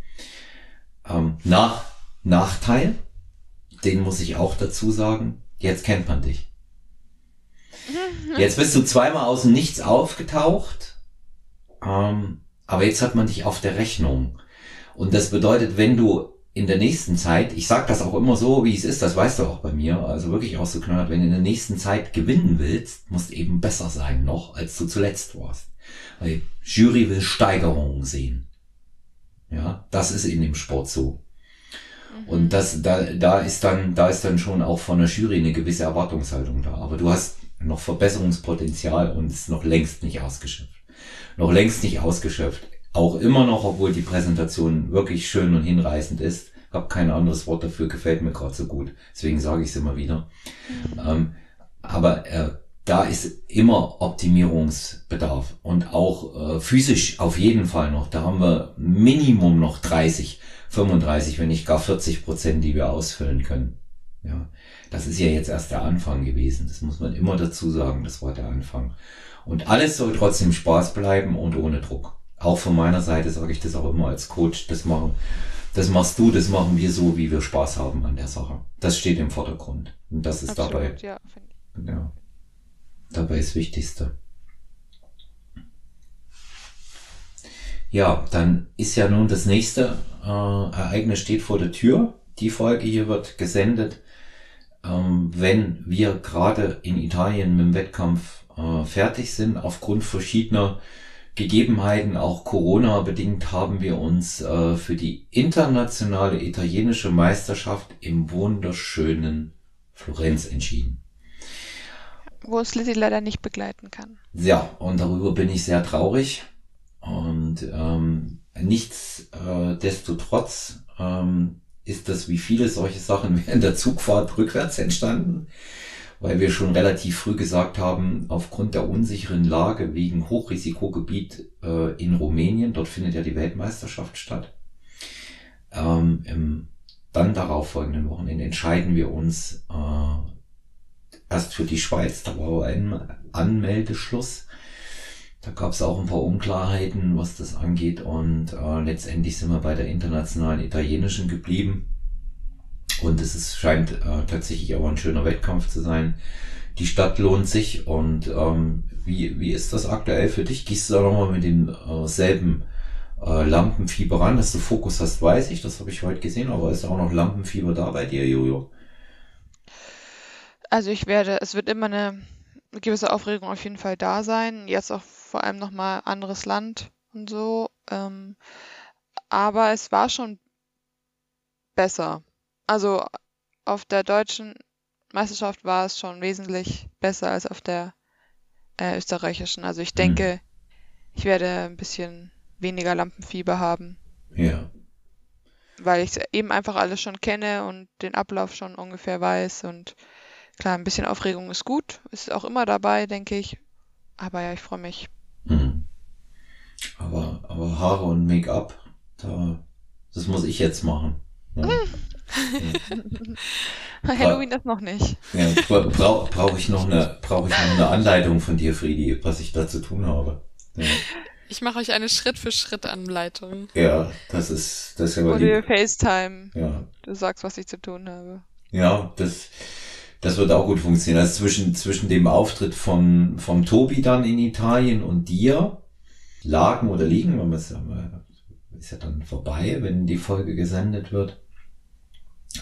Ähm, nach, Nachteil, den muss ich auch dazu sagen, jetzt kennt man dich. Jetzt bist du zweimal aus dem Nichts aufgetaucht, ähm, aber jetzt hat man dich auf der Rechnung. Und das bedeutet, wenn du in der nächsten Zeit, ich sag das auch immer so, wie es ist, das weißt du auch bei mir, also wirklich knallhart, wenn du in der nächsten Zeit gewinnen willst, musst du eben besser sein noch, als du zuletzt warst. Weil Jury will Steigerungen sehen. Ja, das ist in dem Sport so. Mhm. Und das, da, da ist dann, da ist dann schon auch von der Jury eine gewisse Erwartungshaltung da. Aber du hast noch Verbesserungspotenzial und ist noch längst nicht ausgeschöpft. Noch längst nicht ausgeschöpft. Auch immer noch, obwohl die Präsentation wirklich schön und hinreißend ist. Hab kein anderes Wort dafür, gefällt mir gerade so gut. Deswegen sage ich es immer wieder. Mhm. Ähm, aber äh, da ist immer Optimierungsbedarf und auch äh, physisch auf jeden Fall noch. Da haben wir Minimum noch 30, 35, wenn nicht gar 40 Prozent, die wir ausfüllen können. Ja, das ist ja jetzt erst der Anfang gewesen. Das muss man immer dazu sagen. Das war der Anfang. Und alles soll trotzdem Spaß bleiben und ohne Druck. Auch von meiner Seite sage ich das auch immer als Coach. Das machen, das machst du, das machen wir so, wie wir Spaß haben an der Sache. Das steht im Vordergrund. Und das ist Absolut, dabei, ja, ja, dabei das Wichtigste. Ja, dann ist ja nun das nächste äh, Ereignis steht vor der Tür. Die Folge hier wird gesendet ähm, wenn wir gerade in Italien mit dem Wettkampf äh, fertig sind. Aufgrund verschiedener Gegebenheiten, auch Corona bedingt, haben wir uns äh, für die internationale italienische Meisterschaft im wunderschönen Florenz entschieden. Wo es Lizzie leider nicht begleiten kann. Ja, und darüber bin ich sehr traurig. Und ähm, nichtsdestotrotz ähm, ist das wie viele solche Sachen während der Zugfahrt rückwärts entstanden, weil wir schon relativ früh gesagt haben, aufgrund der unsicheren Lage wegen Hochrisikogebiet äh, in Rumänien, dort findet ja die Weltmeisterschaft statt, ähm, im dann darauf folgenden Wochenende entscheiden wir uns äh, erst für die Schweiz, da war ein Anmeldeschluss da gab es auch ein paar Unklarheiten, was das angeht. Und äh, letztendlich sind wir bei der internationalen italienischen geblieben. Und es ist, scheint äh, tatsächlich aber ein schöner Wettkampf zu sein. Die Stadt lohnt sich. Und ähm, wie, wie ist das aktuell für dich? Gehst du da nochmal mit dem äh, äh, Lampenfieber ran, dass du Fokus hast, weiß ich. Das habe ich heute gesehen. Aber ist auch noch Lampenfieber da bei dir, Jojo? Also ich werde, es wird immer eine gewisse Aufregung auf jeden Fall da sein. Jetzt auch vor allem nochmal anderes Land und so. Ähm, aber es war schon besser. Also auf der deutschen Meisterschaft war es schon wesentlich besser als auf der äh, österreichischen. Also ich denke, mhm. ich werde ein bisschen weniger Lampenfieber haben. Ja. Weil ich eben einfach alles schon kenne und den Ablauf schon ungefähr weiß. Und klar, ein bisschen Aufregung ist gut. Ist auch immer dabei, denke ich. Aber ja, ich freue mich. Mhm. Aber, aber Haare und Make-up, da, das muss ich jetzt machen. Ja. Halloween das noch nicht. Ja, brauche brauch ich, noch eine, brauch ich noch eine Anleitung von dir, Friedi, was ich da zu tun habe. Ja. Ich mache euch eine Schritt-für-Schritt-Anleitung. Ja, das ist, das ist ja Oder wir FaceTime. Ja, Du sagst, was ich zu tun habe. ja, das, das wird auch gut funktionieren. Also zwischen, zwischen dem Auftritt von, vom Tobi dann in Italien und dir lagen oder liegen, wenn man es ist ja dann vorbei, wenn die Folge gesendet wird.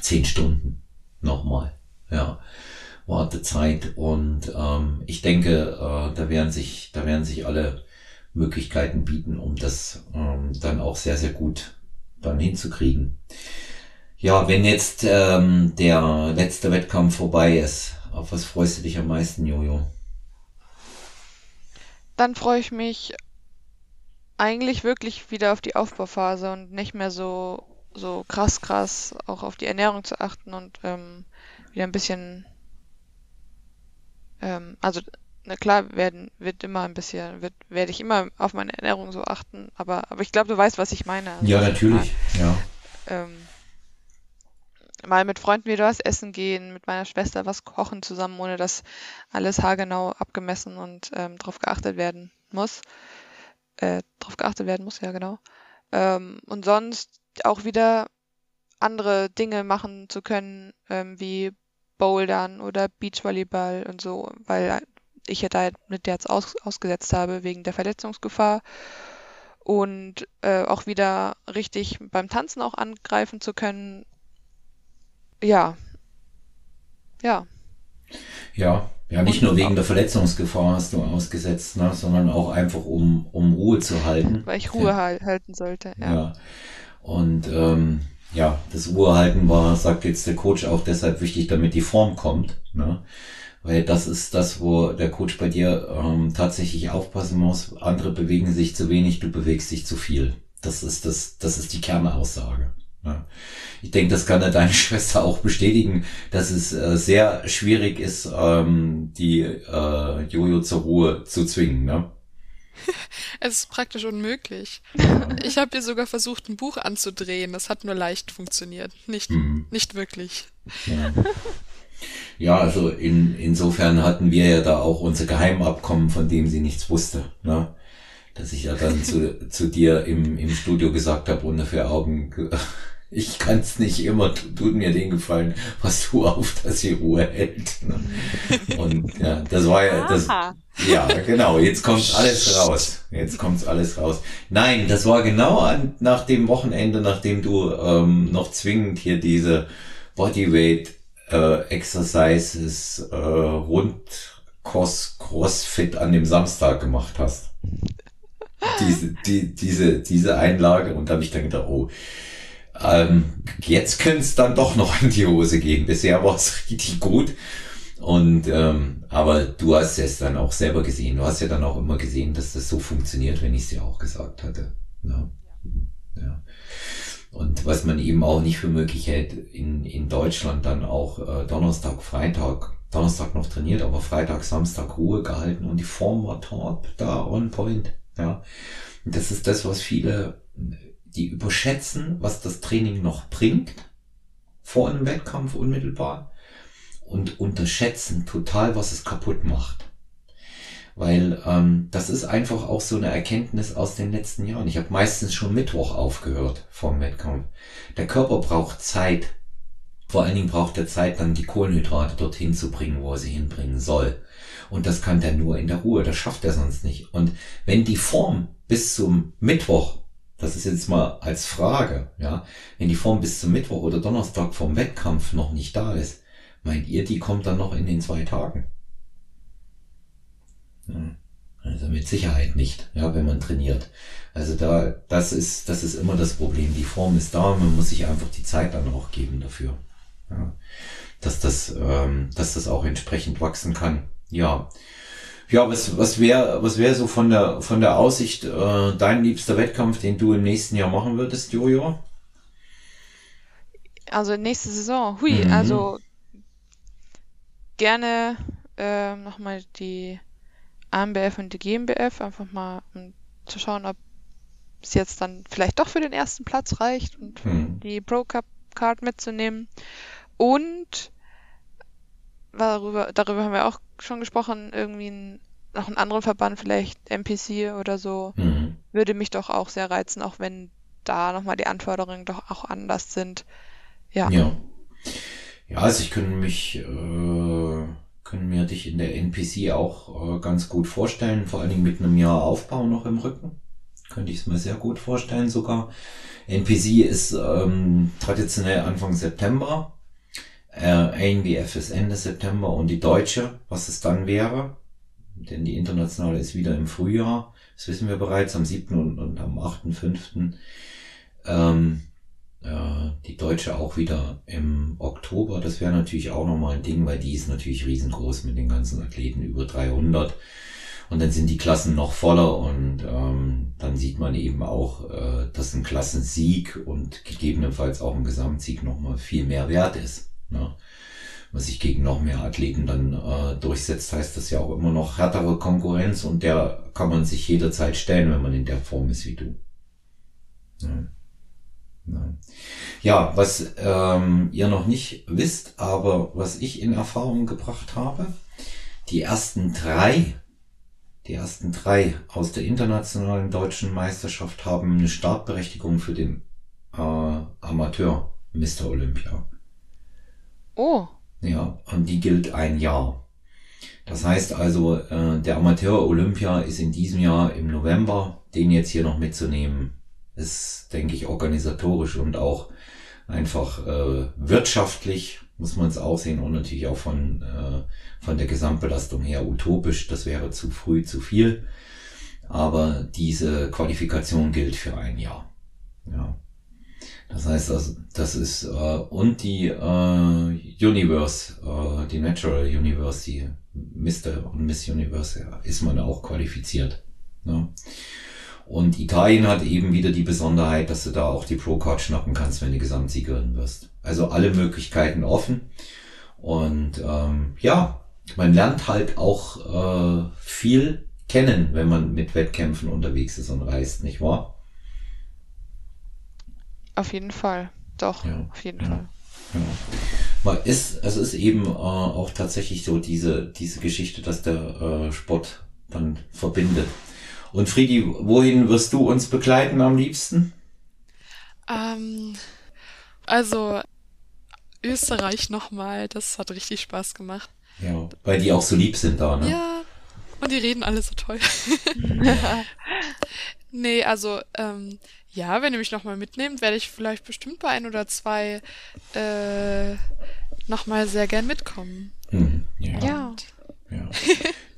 Zehn Stunden. Nochmal. Ja. Wartezeit. Und ähm, ich denke, äh, da werden sich, da werden sich alle Möglichkeiten bieten, um das ähm, dann auch sehr, sehr gut dann hinzukriegen. Ja, wenn jetzt ähm, der letzte Wettkampf vorbei ist, auf was freust du dich am meisten, Jojo? Dann freue ich mich eigentlich wirklich wieder auf die Aufbauphase und nicht mehr so, so krass, krass auch auf die Ernährung zu achten und ähm, wieder ein bisschen, ähm, also na klar werden wird immer ein bisschen, wird, werde ich immer auf meine Ernährung so achten, aber, aber ich glaube, du weißt, was ich meine. Also, Ja, natürlich. Ja. ähm, mal mit Freunden wieder was essen gehen, mit meiner Schwester was kochen zusammen, ohne dass alles haargenau abgemessen und ähm, drauf geachtet werden muss. Äh, drauf geachtet werden muss, ja genau. Ähm, und sonst auch wieder andere Dinge machen zu können, ähm, wie Bouldern oder Beachvolleyball und so, weil ich ja da mit der jetzt aus, ausgesetzt habe wegen der Verletzungsgefahr und äh, auch wieder richtig beim Tanzen auch angreifen zu können. Ja. Ja. Ja, ja, nicht nur wegen der Verletzungsgefahr hast du ausgesetzt, ne, sondern auch einfach um, um Ruhe zu halten. Weil ich Ruhe hal- halten sollte. Ja. Ja. Und ähm, ja, das Ruhehalten war, sagt jetzt der Coach auch deshalb wichtig, damit die Form kommt. Ne? Weil das ist das, wo der Coach bei dir ähm, tatsächlich aufpassen muss. Andere bewegen sich zu wenig, du bewegst dich zu viel. Das ist das, das ist die Kernaussage. Ich denke, das kann ja deine Schwester auch bestätigen, dass es äh, sehr schwierig ist, ähm, die äh, Jojo zur Ruhe zu zwingen. Ne? Es ist praktisch unmöglich. Ich habe ihr sogar versucht, ein Buch anzudrehen. Das hat nur leicht funktioniert. Nicht, Mhm. nicht wirklich. Ja. Ja, also in, insofern hatten wir ja da auch unser Geheimabkommen, von dem sie nichts wusste. Ne? Dass ich ja dann zu, zu dir im, im Studio gesagt habe, unter vier Augen, ich kann es nicht immer, tu- tut mir den Gefallen, was du auf, dass sie Ruhe hält. Und ja, das war ja, das, ja, genau. Jetzt kommt alles raus. Jetzt kommt alles raus. Nein, das war genau an, nach dem Wochenende, nachdem du ähm, noch zwingend hier diese Bodyweight äh, Exercises äh, rund Cross, Crossfit an dem Samstag gemacht hast. Diese, die, diese, diese Einlage und da habe ich dann gedacht, oh, ähm, jetzt könnte es dann doch noch in die Hose gehen. Bisher war es richtig gut. Und ähm, aber du hast es dann auch selber gesehen. Du hast ja dann auch immer gesehen, dass das so funktioniert, wenn ich es dir auch gesagt hatte. Ja. ja. Und was man eben auch nicht für möglich hält, in, in Deutschland dann auch äh, Donnerstag, Freitag, Donnerstag noch trainiert, aber Freitag, Samstag Ruhe gehalten und die Form war top, da on point. Ja. Das ist das, was viele, die überschätzen, was das Training noch bringt, vor einem Wettkampf unmittelbar und unterschätzen total, was es kaputt macht. Weil ähm, das ist einfach auch so eine Erkenntnis aus den letzten Jahren. Ich habe meistens schon Mittwoch aufgehört vom Wettkampf. Der Körper braucht Zeit. Vor allen Dingen braucht er Zeit, dann die Kohlenhydrate dorthin zu bringen, wo er sie hinbringen soll. Und das kann der nur in der Ruhe. Das schafft er sonst nicht. Und wenn die Form bis zum Mittwoch, das ist jetzt mal als Frage, ja, wenn die Form bis zum Mittwoch oder Donnerstag vom Wettkampf noch nicht da ist, meint ihr, die kommt dann noch in den zwei Tagen? Hm. Also mit Sicherheit nicht, ja, wenn man trainiert. Also da, das ist, das ist immer das Problem. Die Form ist da, man muss sich einfach die Zeit dann auch geben dafür. Ja. Dass das, ähm, dass das auch entsprechend wachsen kann. Ja. Ja, was, was wäre, was wäre so von der, von der Aussicht, äh, dein liebster Wettkampf, den du im nächsten Jahr machen würdest, Jojo? Also nächste Saison, hui, Mhm. also gerne ähm, nochmal die AMBF und die GmbF, einfach mal um zu schauen, ob es jetzt dann vielleicht doch für den ersten Platz reicht und Hm. die Pro Cup Card mitzunehmen. Und darüber, darüber haben wir auch schon gesprochen, irgendwie ein, noch einen anderen Verband, vielleicht MPC oder so, Mhm. würde mich doch auch sehr reizen, auch wenn da nochmal die Anforderungen doch auch anders sind. Ja. Ja. Ja, also ich könnte mich, äh, können mir dich in der NPC auch äh, ganz gut vorstellen, vor allen Dingen mit einem Jahr Aufbau noch im Rücken. Könnte ich es mir sehr gut vorstellen sogar. NPC ist ähm, traditionell Anfang September. Äh, ANBF ist Ende September und die deutsche, was es dann wäre, denn die internationale ist wieder im Frühjahr. Das wissen wir bereits am 7. und, und am 8.5. Ähm, äh, die deutsche auch wieder im Oktober. Das wäre natürlich auch nochmal ein Ding, weil die ist natürlich riesengroß mit den ganzen Athleten über 300. Und dann sind die Klassen noch voller und ähm, dann sieht man eben auch, äh, dass ein Klassensieg und gegebenenfalls auch ein Gesamtsieg nochmal viel mehr wert ist. Ne? Was sich gegen noch mehr Athleten dann äh, durchsetzt, heißt das ja auch immer noch härtere Konkurrenz und der kann man sich jederzeit stellen, wenn man in der Form ist wie du. Ja. Ja, was ähm, ihr noch nicht wisst, aber was ich in Erfahrung gebracht habe, die ersten drei, die ersten drei aus der internationalen deutschen Meisterschaft haben eine Startberechtigung für den äh, Amateur Mr. Olympia. Oh. Ja, und die gilt ein Jahr. Das heißt also, äh, der Amateur Olympia ist in diesem Jahr im November, den jetzt hier noch mitzunehmen, ist, denke ich, organisatorisch und auch einfach äh, wirtschaftlich muss man es auch sehen und natürlich auch von, äh, von der Gesamtbelastung her utopisch. Das wäre zu früh, zu viel. Aber diese Qualifikation gilt für ein Jahr. Ja. Das heißt, das, das ist äh, und die äh, Universe, äh, die Natural Universe, die Mr. und Miss Universe, ja, ist man auch qualifiziert. Ne? Und Italien hat eben wieder die Besonderheit, dass du da auch die Pro-Card schnappen kannst, wenn du Gesamtsiegerin wirst. Also alle Möglichkeiten offen. Und ähm, ja, man lernt halt auch äh, viel kennen, wenn man mit Wettkämpfen unterwegs ist und reist, nicht wahr? Auf jeden Fall. Doch, ja, auf jeden ja, Fall. Ja. Ist, es ist eben äh, auch tatsächlich so diese, diese Geschichte, dass der äh, Sport dann verbindet. Und Friedi, wohin wirst du uns begleiten am liebsten? Ähm, also Österreich nochmal, das hat richtig Spaß gemacht. Ja, weil die auch so lieb sind da, ne? Ja, und die reden alle so toll. nee, also, ähm, ja, wenn ihr mich nochmal mitnehmt, werde ich vielleicht bestimmt bei ein oder zwei äh, nochmal sehr gern mitkommen. Hm, ja. ja. Ja.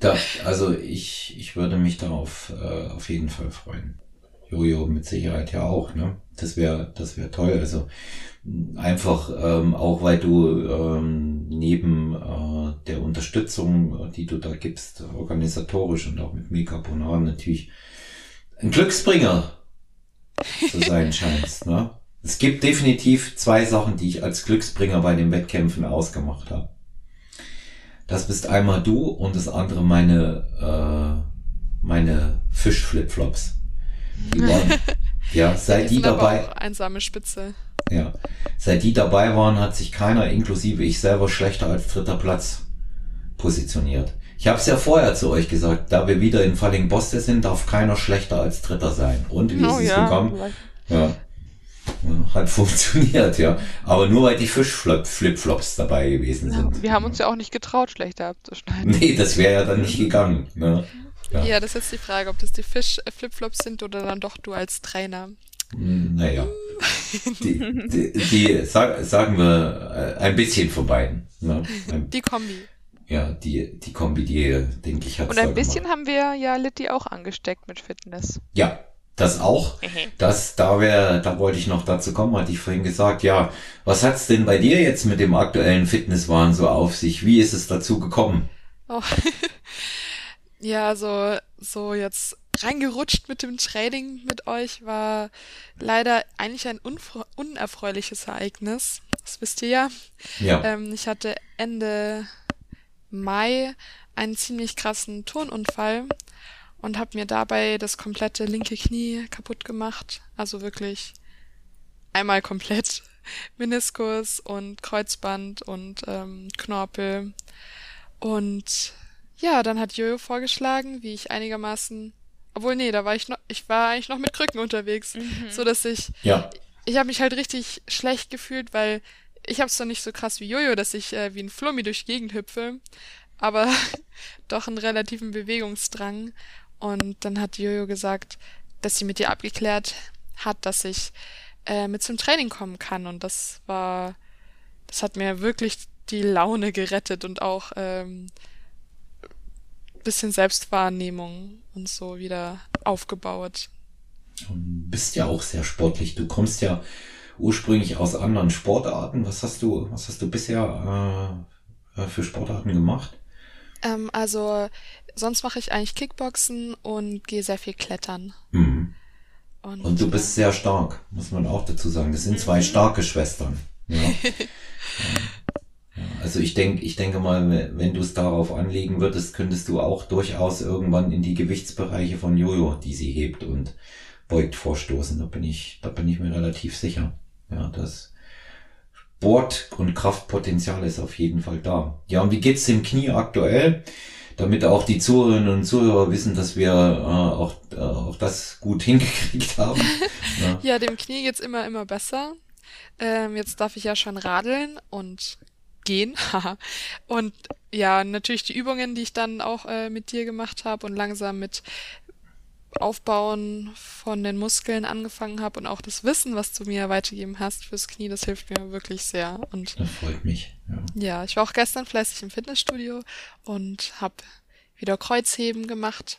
Da, also ich, ich würde mich darauf äh, auf jeden Fall freuen. Jojo mit Sicherheit ja auch, ne? Das wäre, das wäre toll. Also einfach ähm, auch, weil du ähm, neben äh, der Unterstützung, die du da gibst, organisatorisch und auch mit Mekaponar natürlich ein Glücksbringer zu sein scheinst. Ne? Es gibt definitiv zwei Sachen, die ich als Glücksbringer bei den Wettkämpfen ausgemacht habe. Das bist einmal du und das andere meine, äh, meine Fischflipflops. Die waren, ja, seit die, die dabei. einsame Spitze. Ja, seit die dabei waren, hat sich keiner, inklusive ich selber, schlechter als dritter Platz positioniert. Ich habe es ja vorher zu euch gesagt, da wir wieder in Falling Boste sind, darf keiner schlechter als Dritter sein. Und wie oh, ist es ja, gekommen? Ja. Hat funktioniert, ja. Aber nur weil die Fischflipflops dabei gewesen sind. Wir haben uns ja auch nicht getraut, schlechter abzuschneiden. Nee, das wäre ja dann nicht gegangen. Ne? Ja. ja, das ist jetzt die Frage, ob das die Fischflipflops sind oder dann doch du als Trainer. Hm, naja. Die, die, die sag, sagen wir äh, ein bisschen von beiden. Ne? Die Kombi. Ja, die, die Kombi, die, denke ich, hat Und ein bisschen gemacht. haben wir ja Litti auch angesteckt mit Fitness. Ja, das auch. Das, da wäre, da wollte ich noch dazu kommen, hatte ich vorhin gesagt, ja, was hat's denn bei dir jetzt mit dem aktuellen Fitnesswahn so auf sich? Wie ist es dazu gekommen? Oh. ja, so, so jetzt reingerutscht mit dem Training mit euch war leider eigentlich ein unerfreuliches Ereignis. Das wisst ihr ja. Ja. Ähm, ich hatte Ende Mai einen ziemlich krassen Turnunfall und habe mir dabei das komplette linke Knie kaputt gemacht. Also wirklich einmal komplett Meniskus und Kreuzband und ähm, Knorpel. Und ja, dann hat Jojo vorgeschlagen, wie ich einigermaßen obwohl nee, da war ich noch, ich war eigentlich noch mit Krücken unterwegs, Mhm. so dass ich, Ja. ich habe mich halt richtig schlecht gefühlt, weil ich habe es doch nicht so krass wie Jojo, dass ich äh, wie ein Flummi durch die Gegend hüpfe, aber doch einen relativen Bewegungsdrang. Und dann hat Jojo gesagt, dass sie mit ihr abgeklärt hat, dass ich äh, mit zum Training kommen kann. Und das war, das hat mir wirklich die Laune gerettet und auch ähm, bisschen Selbstwahrnehmung und so wieder aufgebaut. Du bist ja auch sehr sportlich. Du kommst ja ursprünglich aus anderen Sportarten. Was hast du, was hast du bisher äh, für Sportarten gemacht? Ähm, also sonst mache ich eigentlich Kickboxen und gehe sehr viel klettern. Mhm. Und, Und du äh, bist sehr stark, muss man auch dazu sagen. Das sind zwei starke Schwestern. Ja. Ja, Also ich denke, ich denke mal, wenn du es darauf anlegen würdest, könntest du auch durchaus irgendwann in die Gewichtsbereiche von Jojo, die sie hebt und beugt, vorstoßen. Da bin ich, da bin ich mir relativ sicher. Ja, das Sport- und Kraftpotenzial ist auf jeden Fall da. Ja, und wie geht's dem Knie aktuell? Damit auch die Zuhörerinnen und Zuhörer wissen, dass wir äh, auch, äh, auch das gut hingekriegt haben. Ja. ja, dem Knie geht's immer, immer besser. Ähm, jetzt darf ich ja schon radeln und gehen. und ja, natürlich die Übungen, die ich dann auch äh, mit dir gemacht habe und langsam mit Aufbauen von den Muskeln angefangen habe und auch das Wissen, was du mir weitergegeben hast fürs Knie, das hilft mir wirklich sehr. Und Das freut mich. Ja. ja, ich war auch gestern fleißig im Fitnessstudio und habe wieder Kreuzheben gemacht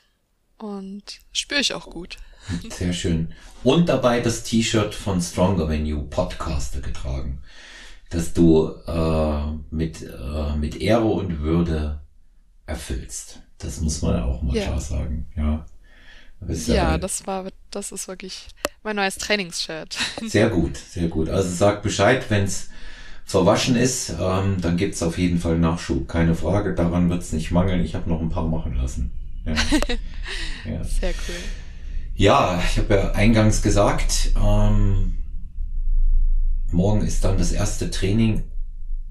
und spüre ich auch gut. Sehr schön. Und dabei das T-Shirt von Stronger Than You Podcaster getragen, das du äh, mit, äh, mit Ehre und Würde erfüllst. Das muss man auch mal Ja. klar sagen. Ja, Du bist Ja, das war, das ist wirklich mein neues Trainingsshirt. sehr gut, sehr gut. Also sag Bescheid, wenn's verwaschen ist, ähm, dann gibt's auf jeden Fall Nachschub. Keine Frage, daran wird's nicht mangeln. Ich habe noch ein paar machen lassen. Ja. ja. Sehr cool. Ja, ich habe ja eingangs gesagt, ähm, morgen ist dann das erste Training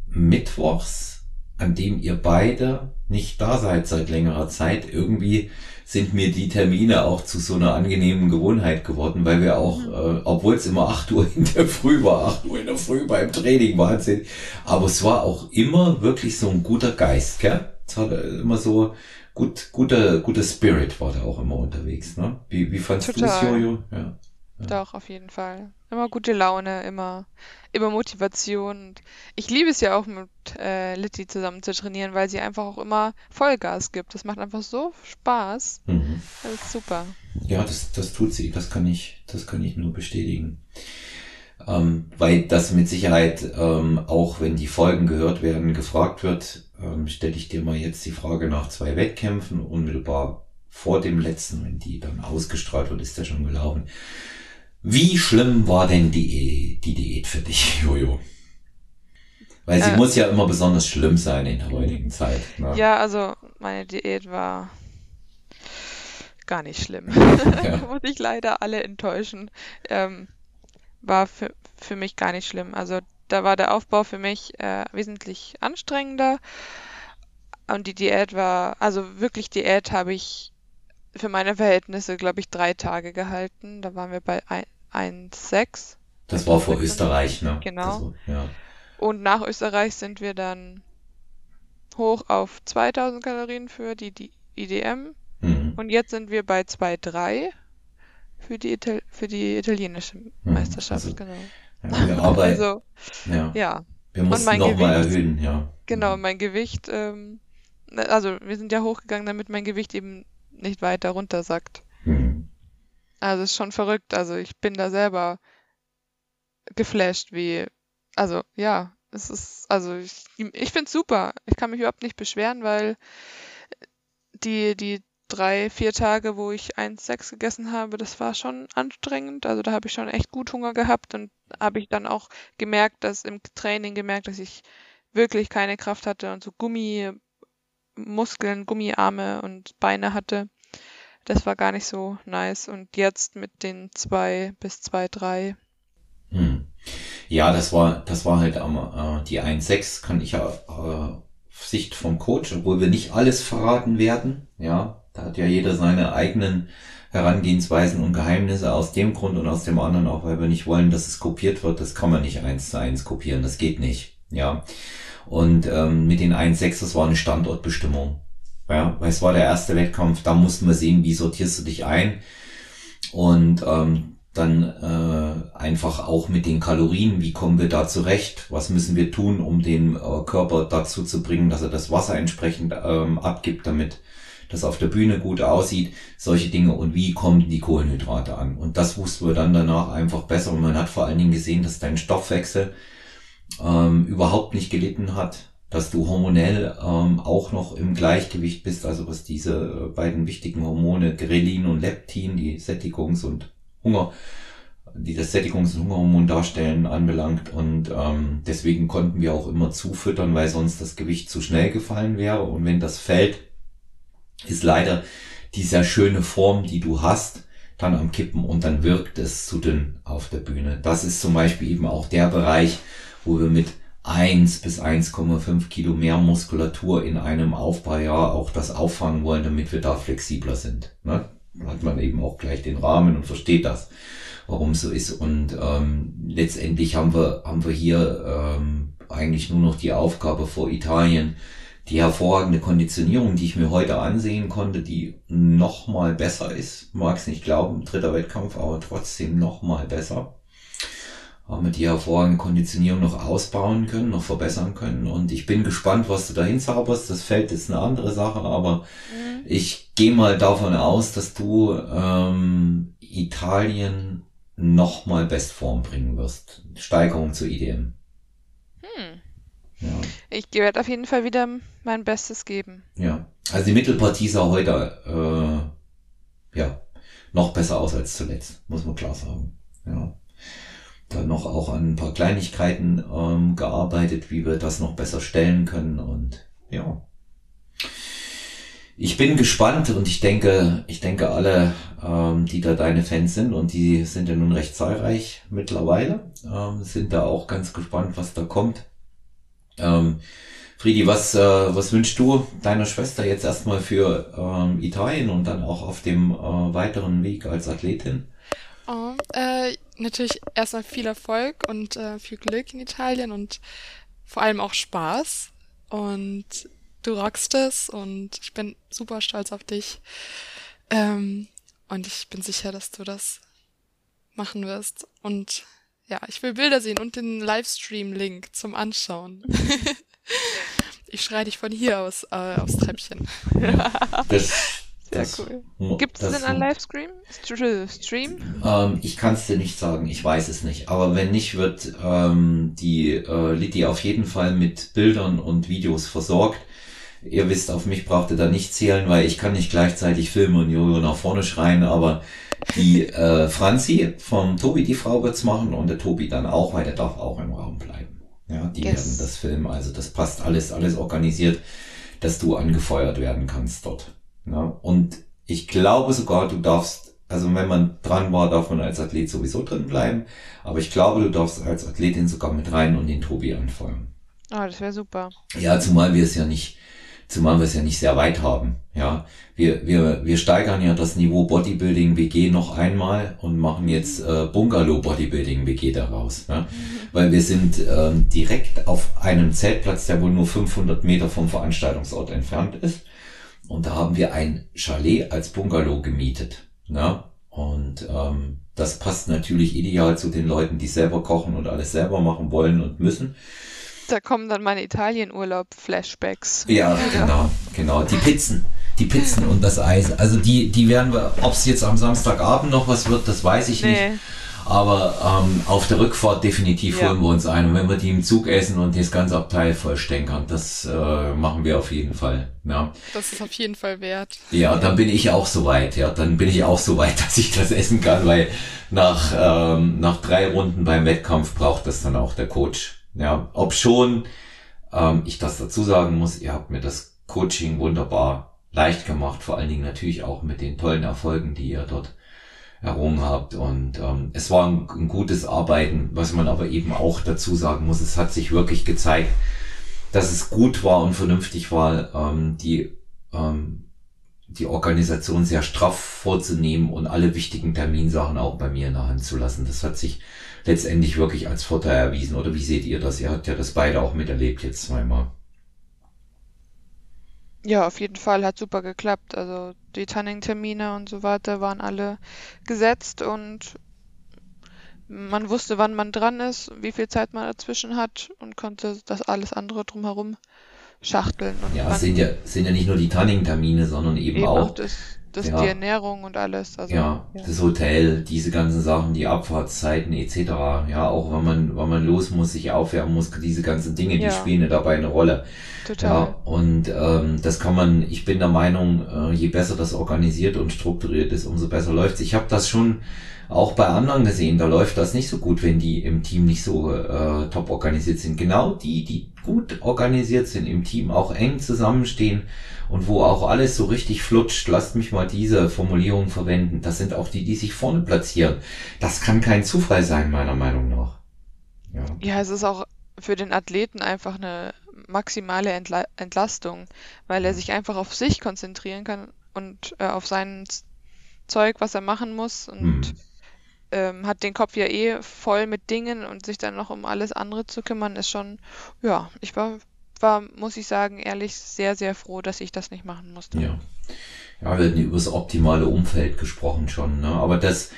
mittwochs, an dem ihr beide nicht da seid seit längerer Zeit. Irgendwie sind mir die Termine auch zu so einer angenehmen Gewohnheit geworden, weil wir auch, äh, obwohl es immer 8 Uhr in der Früh war, 8 Uhr in der Früh beim Training, Wahnsinn. Aber es war auch immer wirklich so ein guter Geist, gell? Es hat äh, immer so gut, guter, guter Spirit war da auch immer unterwegs, ne? Wie, wie fandst du es, Total. Jojo? Ja. Doch, auf jeden Fall. Immer gute Laune, immer, immer Motivation. Und ich liebe es ja auch mit äh, Litti zusammen zu trainieren, weil sie einfach auch immer Vollgas gibt. Das macht einfach so Spaß. Mhm. Das ist super. Ja, das, das tut sie. Das kann ich, das kann ich nur bestätigen. Ähm, weil das mit Sicherheit, ähm, auch wenn die Folgen gehört werden, gefragt wird, ähm, stelle ich dir mal jetzt die Frage nach zwei Wettkämpfen unmittelbar vor dem letzten, wenn die dann ausgestrahlt wird, ist der schon gelaufen. Wie schlimm war denn die, die Diät für dich, Jojo? Weil sie Äh. muss ja immer besonders schlimm sein in der heutigen Zeit. Ne? Ja, also meine Diät war gar nicht schlimm. Ja. Muss ich leider alle enttäuschen. Ähm, war für, für mich gar nicht schlimm. Also da war der Aufbau für mich äh, wesentlich anstrengender. Und die Diät war, also wirklich Diät habe ich für meine Verhältnisse, glaube ich, drei Tage gehalten. Da waren wir bei ein- 1,6. Das war vor Österreich, ne? Genau. War, ja. Und nach Österreich sind wir dann hoch auf 2000 Kalorien für die, die IDM. Mhm. Und jetzt sind wir bei 2,3 für die, Ital für die italienische Meisterschaft, also- genau. Ja, wir arbeiten, Also, ja. ja, Wir mussten mein nochmal Gewicht- erhöhen, ja. genau, Mhm. mein Gewicht, ähm, also wir sind ja hochgegangen, damit mein Gewicht eben nicht weiter runtersackt. Mhm. Also ist schon verrückt. Also ich bin da selber geflasht, wie, also ja, es ist, also ich, ich finde es super. Ich kann mich überhaupt nicht beschweren, weil die, die drei, vier Tage, wo ich 1,6 gegessen habe, das war schon anstrengend. Also da habe ich schon echt gut Hunger gehabt und habe ich dann auch gemerkt, dass im Training gemerkt, dass ich wirklich keine Kraft hatte und so Gummimuskeln, Gummiarme und Beine hatte. Das war gar nicht so nice. Und jetzt mit den zwei bis zwei, drei. Hm. Ja, das war, das war halt am, äh, die 1.6 kann ich ja äh, Sicht vom Coach, obwohl wir nicht alles verraten werden. Ja, da hat ja jeder seine eigenen Herangehensweisen und Geheimnisse aus dem Grund und aus dem anderen auch, weil wir nicht wollen, dass es kopiert wird. Das kann man nicht eins zu eins kopieren. Das geht nicht. Ja. Und ähm, mit den 1.6, das war eine Standortbestimmung. Ja, weil es war der erste Wettkampf, da mussten wir sehen, wie sortierst du dich ein. Und ähm, dann äh, einfach auch mit den Kalorien, wie kommen wir da zurecht, was müssen wir tun, um den äh, Körper dazu zu bringen, dass er das Wasser entsprechend ähm, abgibt, damit das auf der Bühne gut aussieht, solche Dinge. Und wie kommen die Kohlenhydrate an. Und das wussten wir dann danach einfach besser. Und man hat vor allen Dingen gesehen, dass dein Stoffwechsel ähm, überhaupt nicht gelitten hat, dass du hormonell ähm, auch noch im Gleichgewicht bist, also was diese äh, beiden wichtigen Hormone Grelin und Leptin, die Sättigungs- und Hunger, die das Sättigungs- und Hungerhormon darstellen, anbelangt. Und ähm, deswegen konnten wir auch immer zufüttern, weil sonst das Gewicht zu schnell gefallen wäre. Und wenn das fällt, ist leider die sehr schöne Form, die du hast, dann am Kippen und dann wirkt es zu dünn auf der Bühne. Das ist zum Beispiel eben auch der Bereich, wo wir mit 1 bis 1,5 Kilo mehr Muskulatur in einem Aufbaujahr auch das auffangen wollen, damit wir da flexibler sind. Ne? Hat man eben auch gleich den Rahmen und versteht das, warum so ist. Und ähm, letztendlich haben wir, haben wir hier ähm, eigentlich nur noch die Aufgabe vor Italien, die hervorragende Konditionierung, die ich mir heute ansehen konnte, die noch mal besser ist. Mag es nicht glauben, dritter Wettkampf, aber trotzdem noch mal besser. Haben wir die hervorragende Konditionierung noch ausbauen können, noch verbessern können. Und ich bin gespannt, was du dahin zauberst. Das Feld ist eine andere Sache, aber mhm. ich gehe mal davon aus, dass du ähm, Italien noch mal Bestform bringen wirst. Steigerung zur IDM. Hm. Ja. Ich werde auf jeden Fall wieder mein Bestes geben. Ja, also die Mittelpartie sah heute äh, ja noch besser aus als zuletzt, muss man klar sagen. Ja, dann noch auch an ein paar Kleinigkeiten ähm, gearbeitet, wie wir das noch besser stellen können und ja. Ich bin gespannt und ich denke, ich denke alle, ähm, die da deine Fans sind und die sind ja nun recht zahlreich mittlerweile, ähm, sind da auch ganz gespannt, was da kommt. Ähm, Friedi, was, äh, was wünschst du deiner Schwester jetzt erstmal für ähm, Italien und dann auch auf dem äh, weiteren Weg als Athletin? Oh, äh, natürlich erstmal viel Erfolg und äh, viel Glück in Italien und vor allem auch Spaß. Und du rockst es und ich bin super stolz auf dich. Ähm, und ich bin sicher, dass du das machen wirst. Und ja, ich will Bilder sehen und den Livestream-Link zum Anschauen. ich schreie dich von hier aus äh, aufs Treppchen. Das, Sehr das, cool. Gibt es denn einen Livestream? Stream? Ähm, ich kann es dir nicht sagen, ich weiß es nicht. Aber wenn nicht, wird ähm, die äh, Liddy auf jeden Fall mit Bildern und Videos versorgt. Ihr wisst, auf mich braucht ihr da nicht zählen, weil ich kann nicht gleichzeitig filmen und Jojo nach vorne schreien, aber die äh, Franzi vom Tobi, die Frau wird's machen und der Tobi dann auch, weil der darf auch im Raum bleiben. Ja, die yes. werden das filmen. Also das passt alles, alles organisiert, dass du angefeuert werden kannst dort. Ja, und ich glaube sogar, du darfst, also wenn man dran war, darf man als Athlet sowieso drin bleiben. Aber ich glaube, du darfst als Athletin sogar mit rein und den Tobi anfeuern. Ah, oh, das wäre super. Ja, zumal wir es ja nicht zumal wir es ja nicht sehr weit haben. Ja, wir, wir, wir steigern ja das Niveau Bodybuilding WG noch einmal und machen jetzt äh, Bungalow Bodybuilding WG daraus. Ja? Mhm. Weil wir sind ähm, direkt auf einem Zeltplatz, der wohl nur 500 Meter vom Veranstaltungsort entfernt ist. Und da haben wir ein Chalet als Bungalow gemietet. Ja? Und ähm, das passt natürlich ideal zu den Leuten, die selber kochen und alles selber machen wollen und müssen. Da kommen dann meine Italienurlaub-Flashbacks. Ja, genau, genau. Die Pizzen. Die Pizzen und das Eis. Also die, die werden wir, ob es jetzt am Samstagabend noch was wird, das weiß ich nee. nicht. Aber ähm, auf der Rückfahrt definitiv ja. holen wir uns ein. Und wenn wir die im Zug essen und das ganze Abteil vollstänkern, das äh, machen wir auf jeden Fall. Ja. Das ist auf jeden Fall wert. Ja, dann bin ich auch so weit. Ja, dann bin ich auch so weit, dass ich das essen kann, weil nach, ähm, nach drei Runden beim Wettkampf braucht das dann auch der Coach. Ja, ob schon ähm, ich das dazu sagen muss, ihr habt mir das Coaching wunderbar leicht gemacht, vor allen Dingen natürlich auch mit den tollen Erfolgen, die ihr dort errungen habt. Und ähm, es war ein, ein gutes Arbeiten, was man aber eben auch dazu sagen muss, es hat sich wirklich gezeigt, dass es gut war und vernünftig war, ähm, die ähm, die Organisation sehr straff vorzunehmen und alle wichtigen Terminsachen auch bei mir in der Hand zu lassen. Das hat sich letztendlich wirklich als Vorteil erwiesen. Oder wie seht ihr das? Ihr habt ja das beide auch miterlebt jetzt zweimal. Ja, auf jeden Fall hat super geklappt. Also die Tanning-Termine und so weiter waren alle gesetzt und man wusste, wann man dran ist, wie viel Zeit man dazwischen hat und konnte das alles andere drumherum schachteln. Ja, es sind ja, sind ja nicht nur die Tanning-Termine, sondern eben, eben auch, auch das das ja. die Ernährung und alles. Also, ja, ja, das Hotel, diese ganzen Sachen, die Abfahrtszeiten etc. Ja, auch wenn man, wenn man los muss, sich aufwärmen muss, diese ganzen Dinge, ja. die spielen dabei eine Rolle. Total. Ja, und ähm, das kann man, ich bin der Meinung, äh, je besser das organisiert und strukturiert ist, umso besser läuft's. Ich habe das schon auch bei anderen gesehen, da läuft das nicht so gut, wenn die im Team nicht so äh, top organisiert sind. Genau die, die gut organisiert sind im Team, auch eng zusammenstehen und wo auch alles so richtig flutscht, lasst mich mal diese Formulierung verwenden. Das sind auch die, die sich vorne platzieren. Das kann kein Zufall sein, meiner Meinung nach. Ja, ja es ist auch für den Athleten einfach eine maximale Entla Entlastung, weil er sich einfach auf sich konzentrieren kann und äh, auf sein Zeug, was er machen muss und hm ähm, hat den Kopf ja eh voll mit Dingen und sich dann noch um alles andere zu kümmern, ist schon, ja, ich war, war, muss ich sagen, ehrlich sehr, sehr froh, dass ich das nicht machen musste. Ja. Ja, wir hatten über das optimale Umfeld gesprochen schon, ne? Aber das,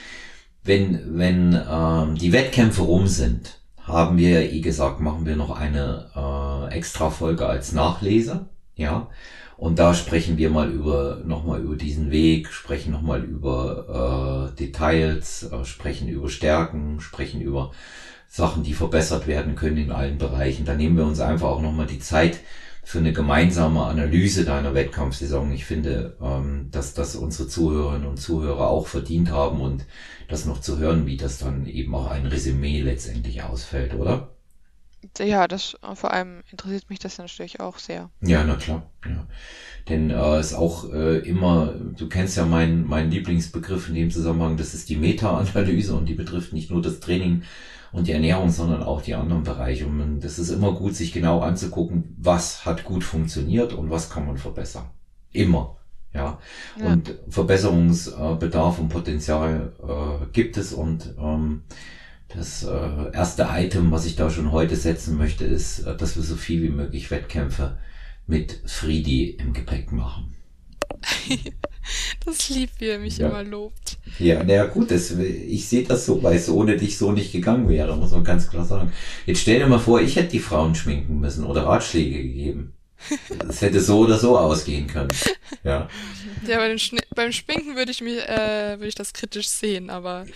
wenn, wenn ähm, die Wettkämpfe rum sind, haben wir ja eh gesagt, machen wir noch eine äh, extra Folge als Nachleser, ja. Und da sprechen wir mal über, nochmal über diesen Weg, sprechen nochmal über äh, Details, äh, sprechen über Stärken, sprechen über Sachen, die verbessert werden können in allen Bereichen. Da nehmen wir uns einfach auch nochmal die Zeit für eine gemeinsame Analyse deiner Wettkampfsaison. Ich finde, ähm, dass das unsere Zuhörerinnen und Zuhörer auch verdient haben und das noch zu hören, wie das dann eben auch ein Resümee letztendlich ausfällt, oder? Ja, das vor allem interessiert mich das natürlich auch sehr. Ja, na klar. Ja. Denn äh, ist auch äh, immer, du kennst ja meinen mein Lieblingsbegriff in dem Zusammenhang, das ist die Meta-Analyse und die betrifft nicht nur das Training und die Ernährung, sondern auch die anderen Bereiche. Und das ist immer gut, sich genau anzugucken, was hat gut funktioniert und was kann man verbessern. Immer. Ja. ja. Und Verbesserungsbedarf und Potenzial äh, gibt es und ähm, das äh, erste Item, was ich da schon heute setzen möchte, ist, äh, dass wir so viel wie möglich Wettkämpfe mit Friedi im Gepäck machen. das liebt, wie er mich ja. immer lobt. Ja, naja gut, das, ich sehe das so, weil es ohne dich so nicht gegangen wäre, muss man ganz klar sagen. Jetzt stell dir mal vor, ich hätte die Frauen schminken müssen oder Ratschläge gegeben. Das hätte so oder so ausgehen können. Ja. Ja, bei beim Schminken würde ich mich, äh, würde ich das kritisch sehen, aber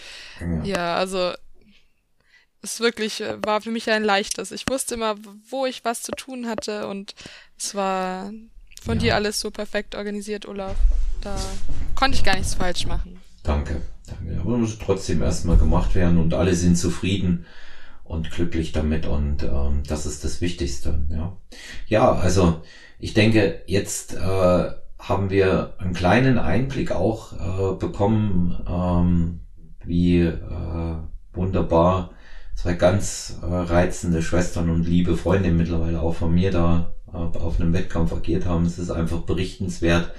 ja, ja also es wirklich äh, war für mich ein leichtes. Ich wusste immer, wo ich was zu tun hatte und es war von ja. dir alles so perfekt organisiert, Olaf. Da konnte ich gar nichts falsch machen. Danke, danke. Aber muss trotzdem erstmal gemacht werden und alle sind zufrieden und glücklich damit und ähm, das ist das Wichtigste. Ja, ja also ich denke, jetzt äh, haben wir einen kleinen Einblick auch äh, bekommen, ähm, wie äh, wunderbar zwei ganz äh, reizende Schwestern und liebe Freunde mittlerweile auch von mir da äh, auf einem Wettkampf agiert haben. Es ist einfach berichtenswert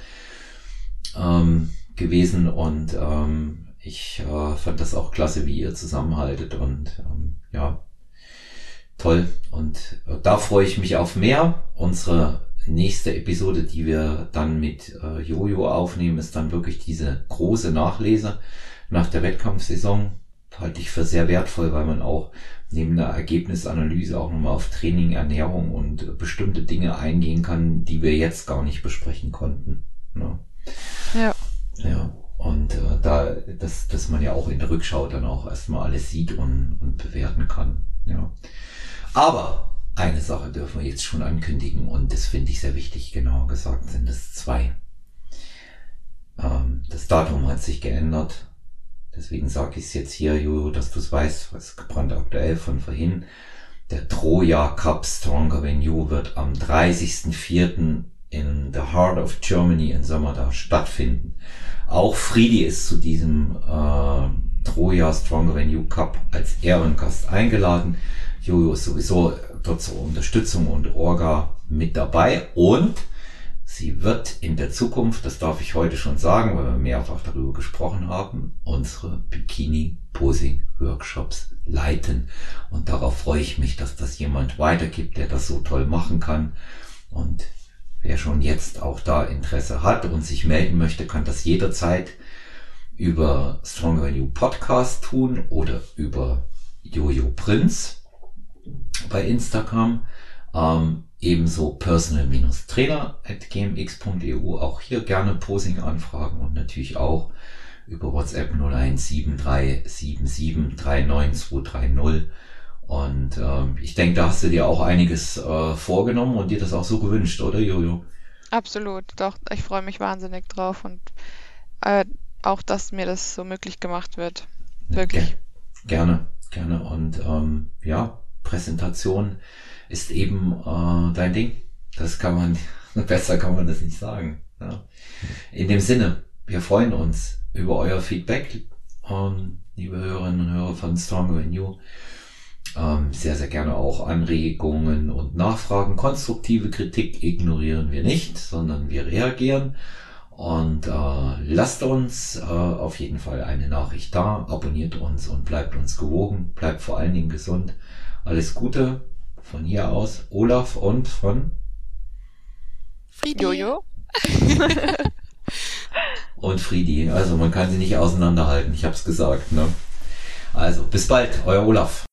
ähm, gewesen und ähm, ich äh, fand das auch klasse, wie ihr zusammenhaltet und ähm, ja, toll. Und äh, da freue ich mich auf mehr. Unsere nächste Episode, die wir dann mit äh, Jojo aufnehmen, ist dann wirklich diese große Nachlese nach der Wettkampfsaison halte ich für sehr wertvoll, weil man auch neben der Ergebnisanalyse auch nochmal auf Training, Ernährung und bestimmte Dinge eingehen kann, die wir jetzt gar nicht besprechen konnten. Ne? Ja. Ja. Und äh, da, dass, dass man ja auch in der Rückschau dann auch erstmal alles sieht und, und bewerten kann. Ja. Aber eine Sache dürfen wir jetzt schon ankündigen und das finde ich sehr wichtig, genauer gesagt sind es zwei. Ähm, das Datum hat sich geändert Deswegen sage ich es jetzt hier, Jojo, dass du es weißt, was brandaktuell von vorhin. Der Troja Cup Stronger You wird am 30.04. in the Heart of Germany in Sommer stattfinden. Auch Friedi ist zu diesem äh, Troja Stronger Than You Cup als Ehrengast eingeladen. Jojo ist sowieso dort zur Unterstützung und Orga mit dabei und Sie wird in der Zukunft, das darf ich heute schon sagen, weil wir mehrfach darüber gesprochen haben, unsere Bikini-Posing-Workshops leiten. Und darauf freue ich mich, dass das jemand weitergibt, der das so toll machen kann. Und wer schon jetzt auch da Interesse hat und sich melden möchte, kann das jederzeit über Stronger You Podcast tun oder über Jojo Prince bei Instagram. Ähm, ebenso personal-trainer at gmx.eu. Auch hier gerne Posing anfragen und natürlich auch über WhatsApp 01737739230. Und ähm, ich denke, da hast du dir auch einiges äh, vorgenommen und dir das auch so gewünscht, oder Jojo? Absolut, doch. Ich freue mich wahnsinnig drauf und äh, auch, dass mir das so möglich gemacht wird. Wirklich. Okay. Gerne, gerne. Und ähm, ja, Präsentation ist eben äh, dein Ding. Das kann man, besser kann man das nicht sagen. Ja. In dem Sinne, wir freuen uns über euer Feedback, ähm, liebe Hörerinnen und Hörer von Stronger Than You. Ähm, sehr, sehr gerne auch Anregungen und Nachfragen. Konstruktive Kritik ignorieren wir nicht, sondern wir reagieren. Und äh, lasst uns äh, auf jeden Fall eine Nachricht da, abonniert uns und bleibt uns gewogen, bleibt vor allen Dingen gesund. Alles Gute von hier aus. Olaf und von Friedi. Jojo. und Friedi. Also man kann sie nicht auseinanderhalten. Ich hab's gesagt. Ne? Also bis bald, euer Olaf.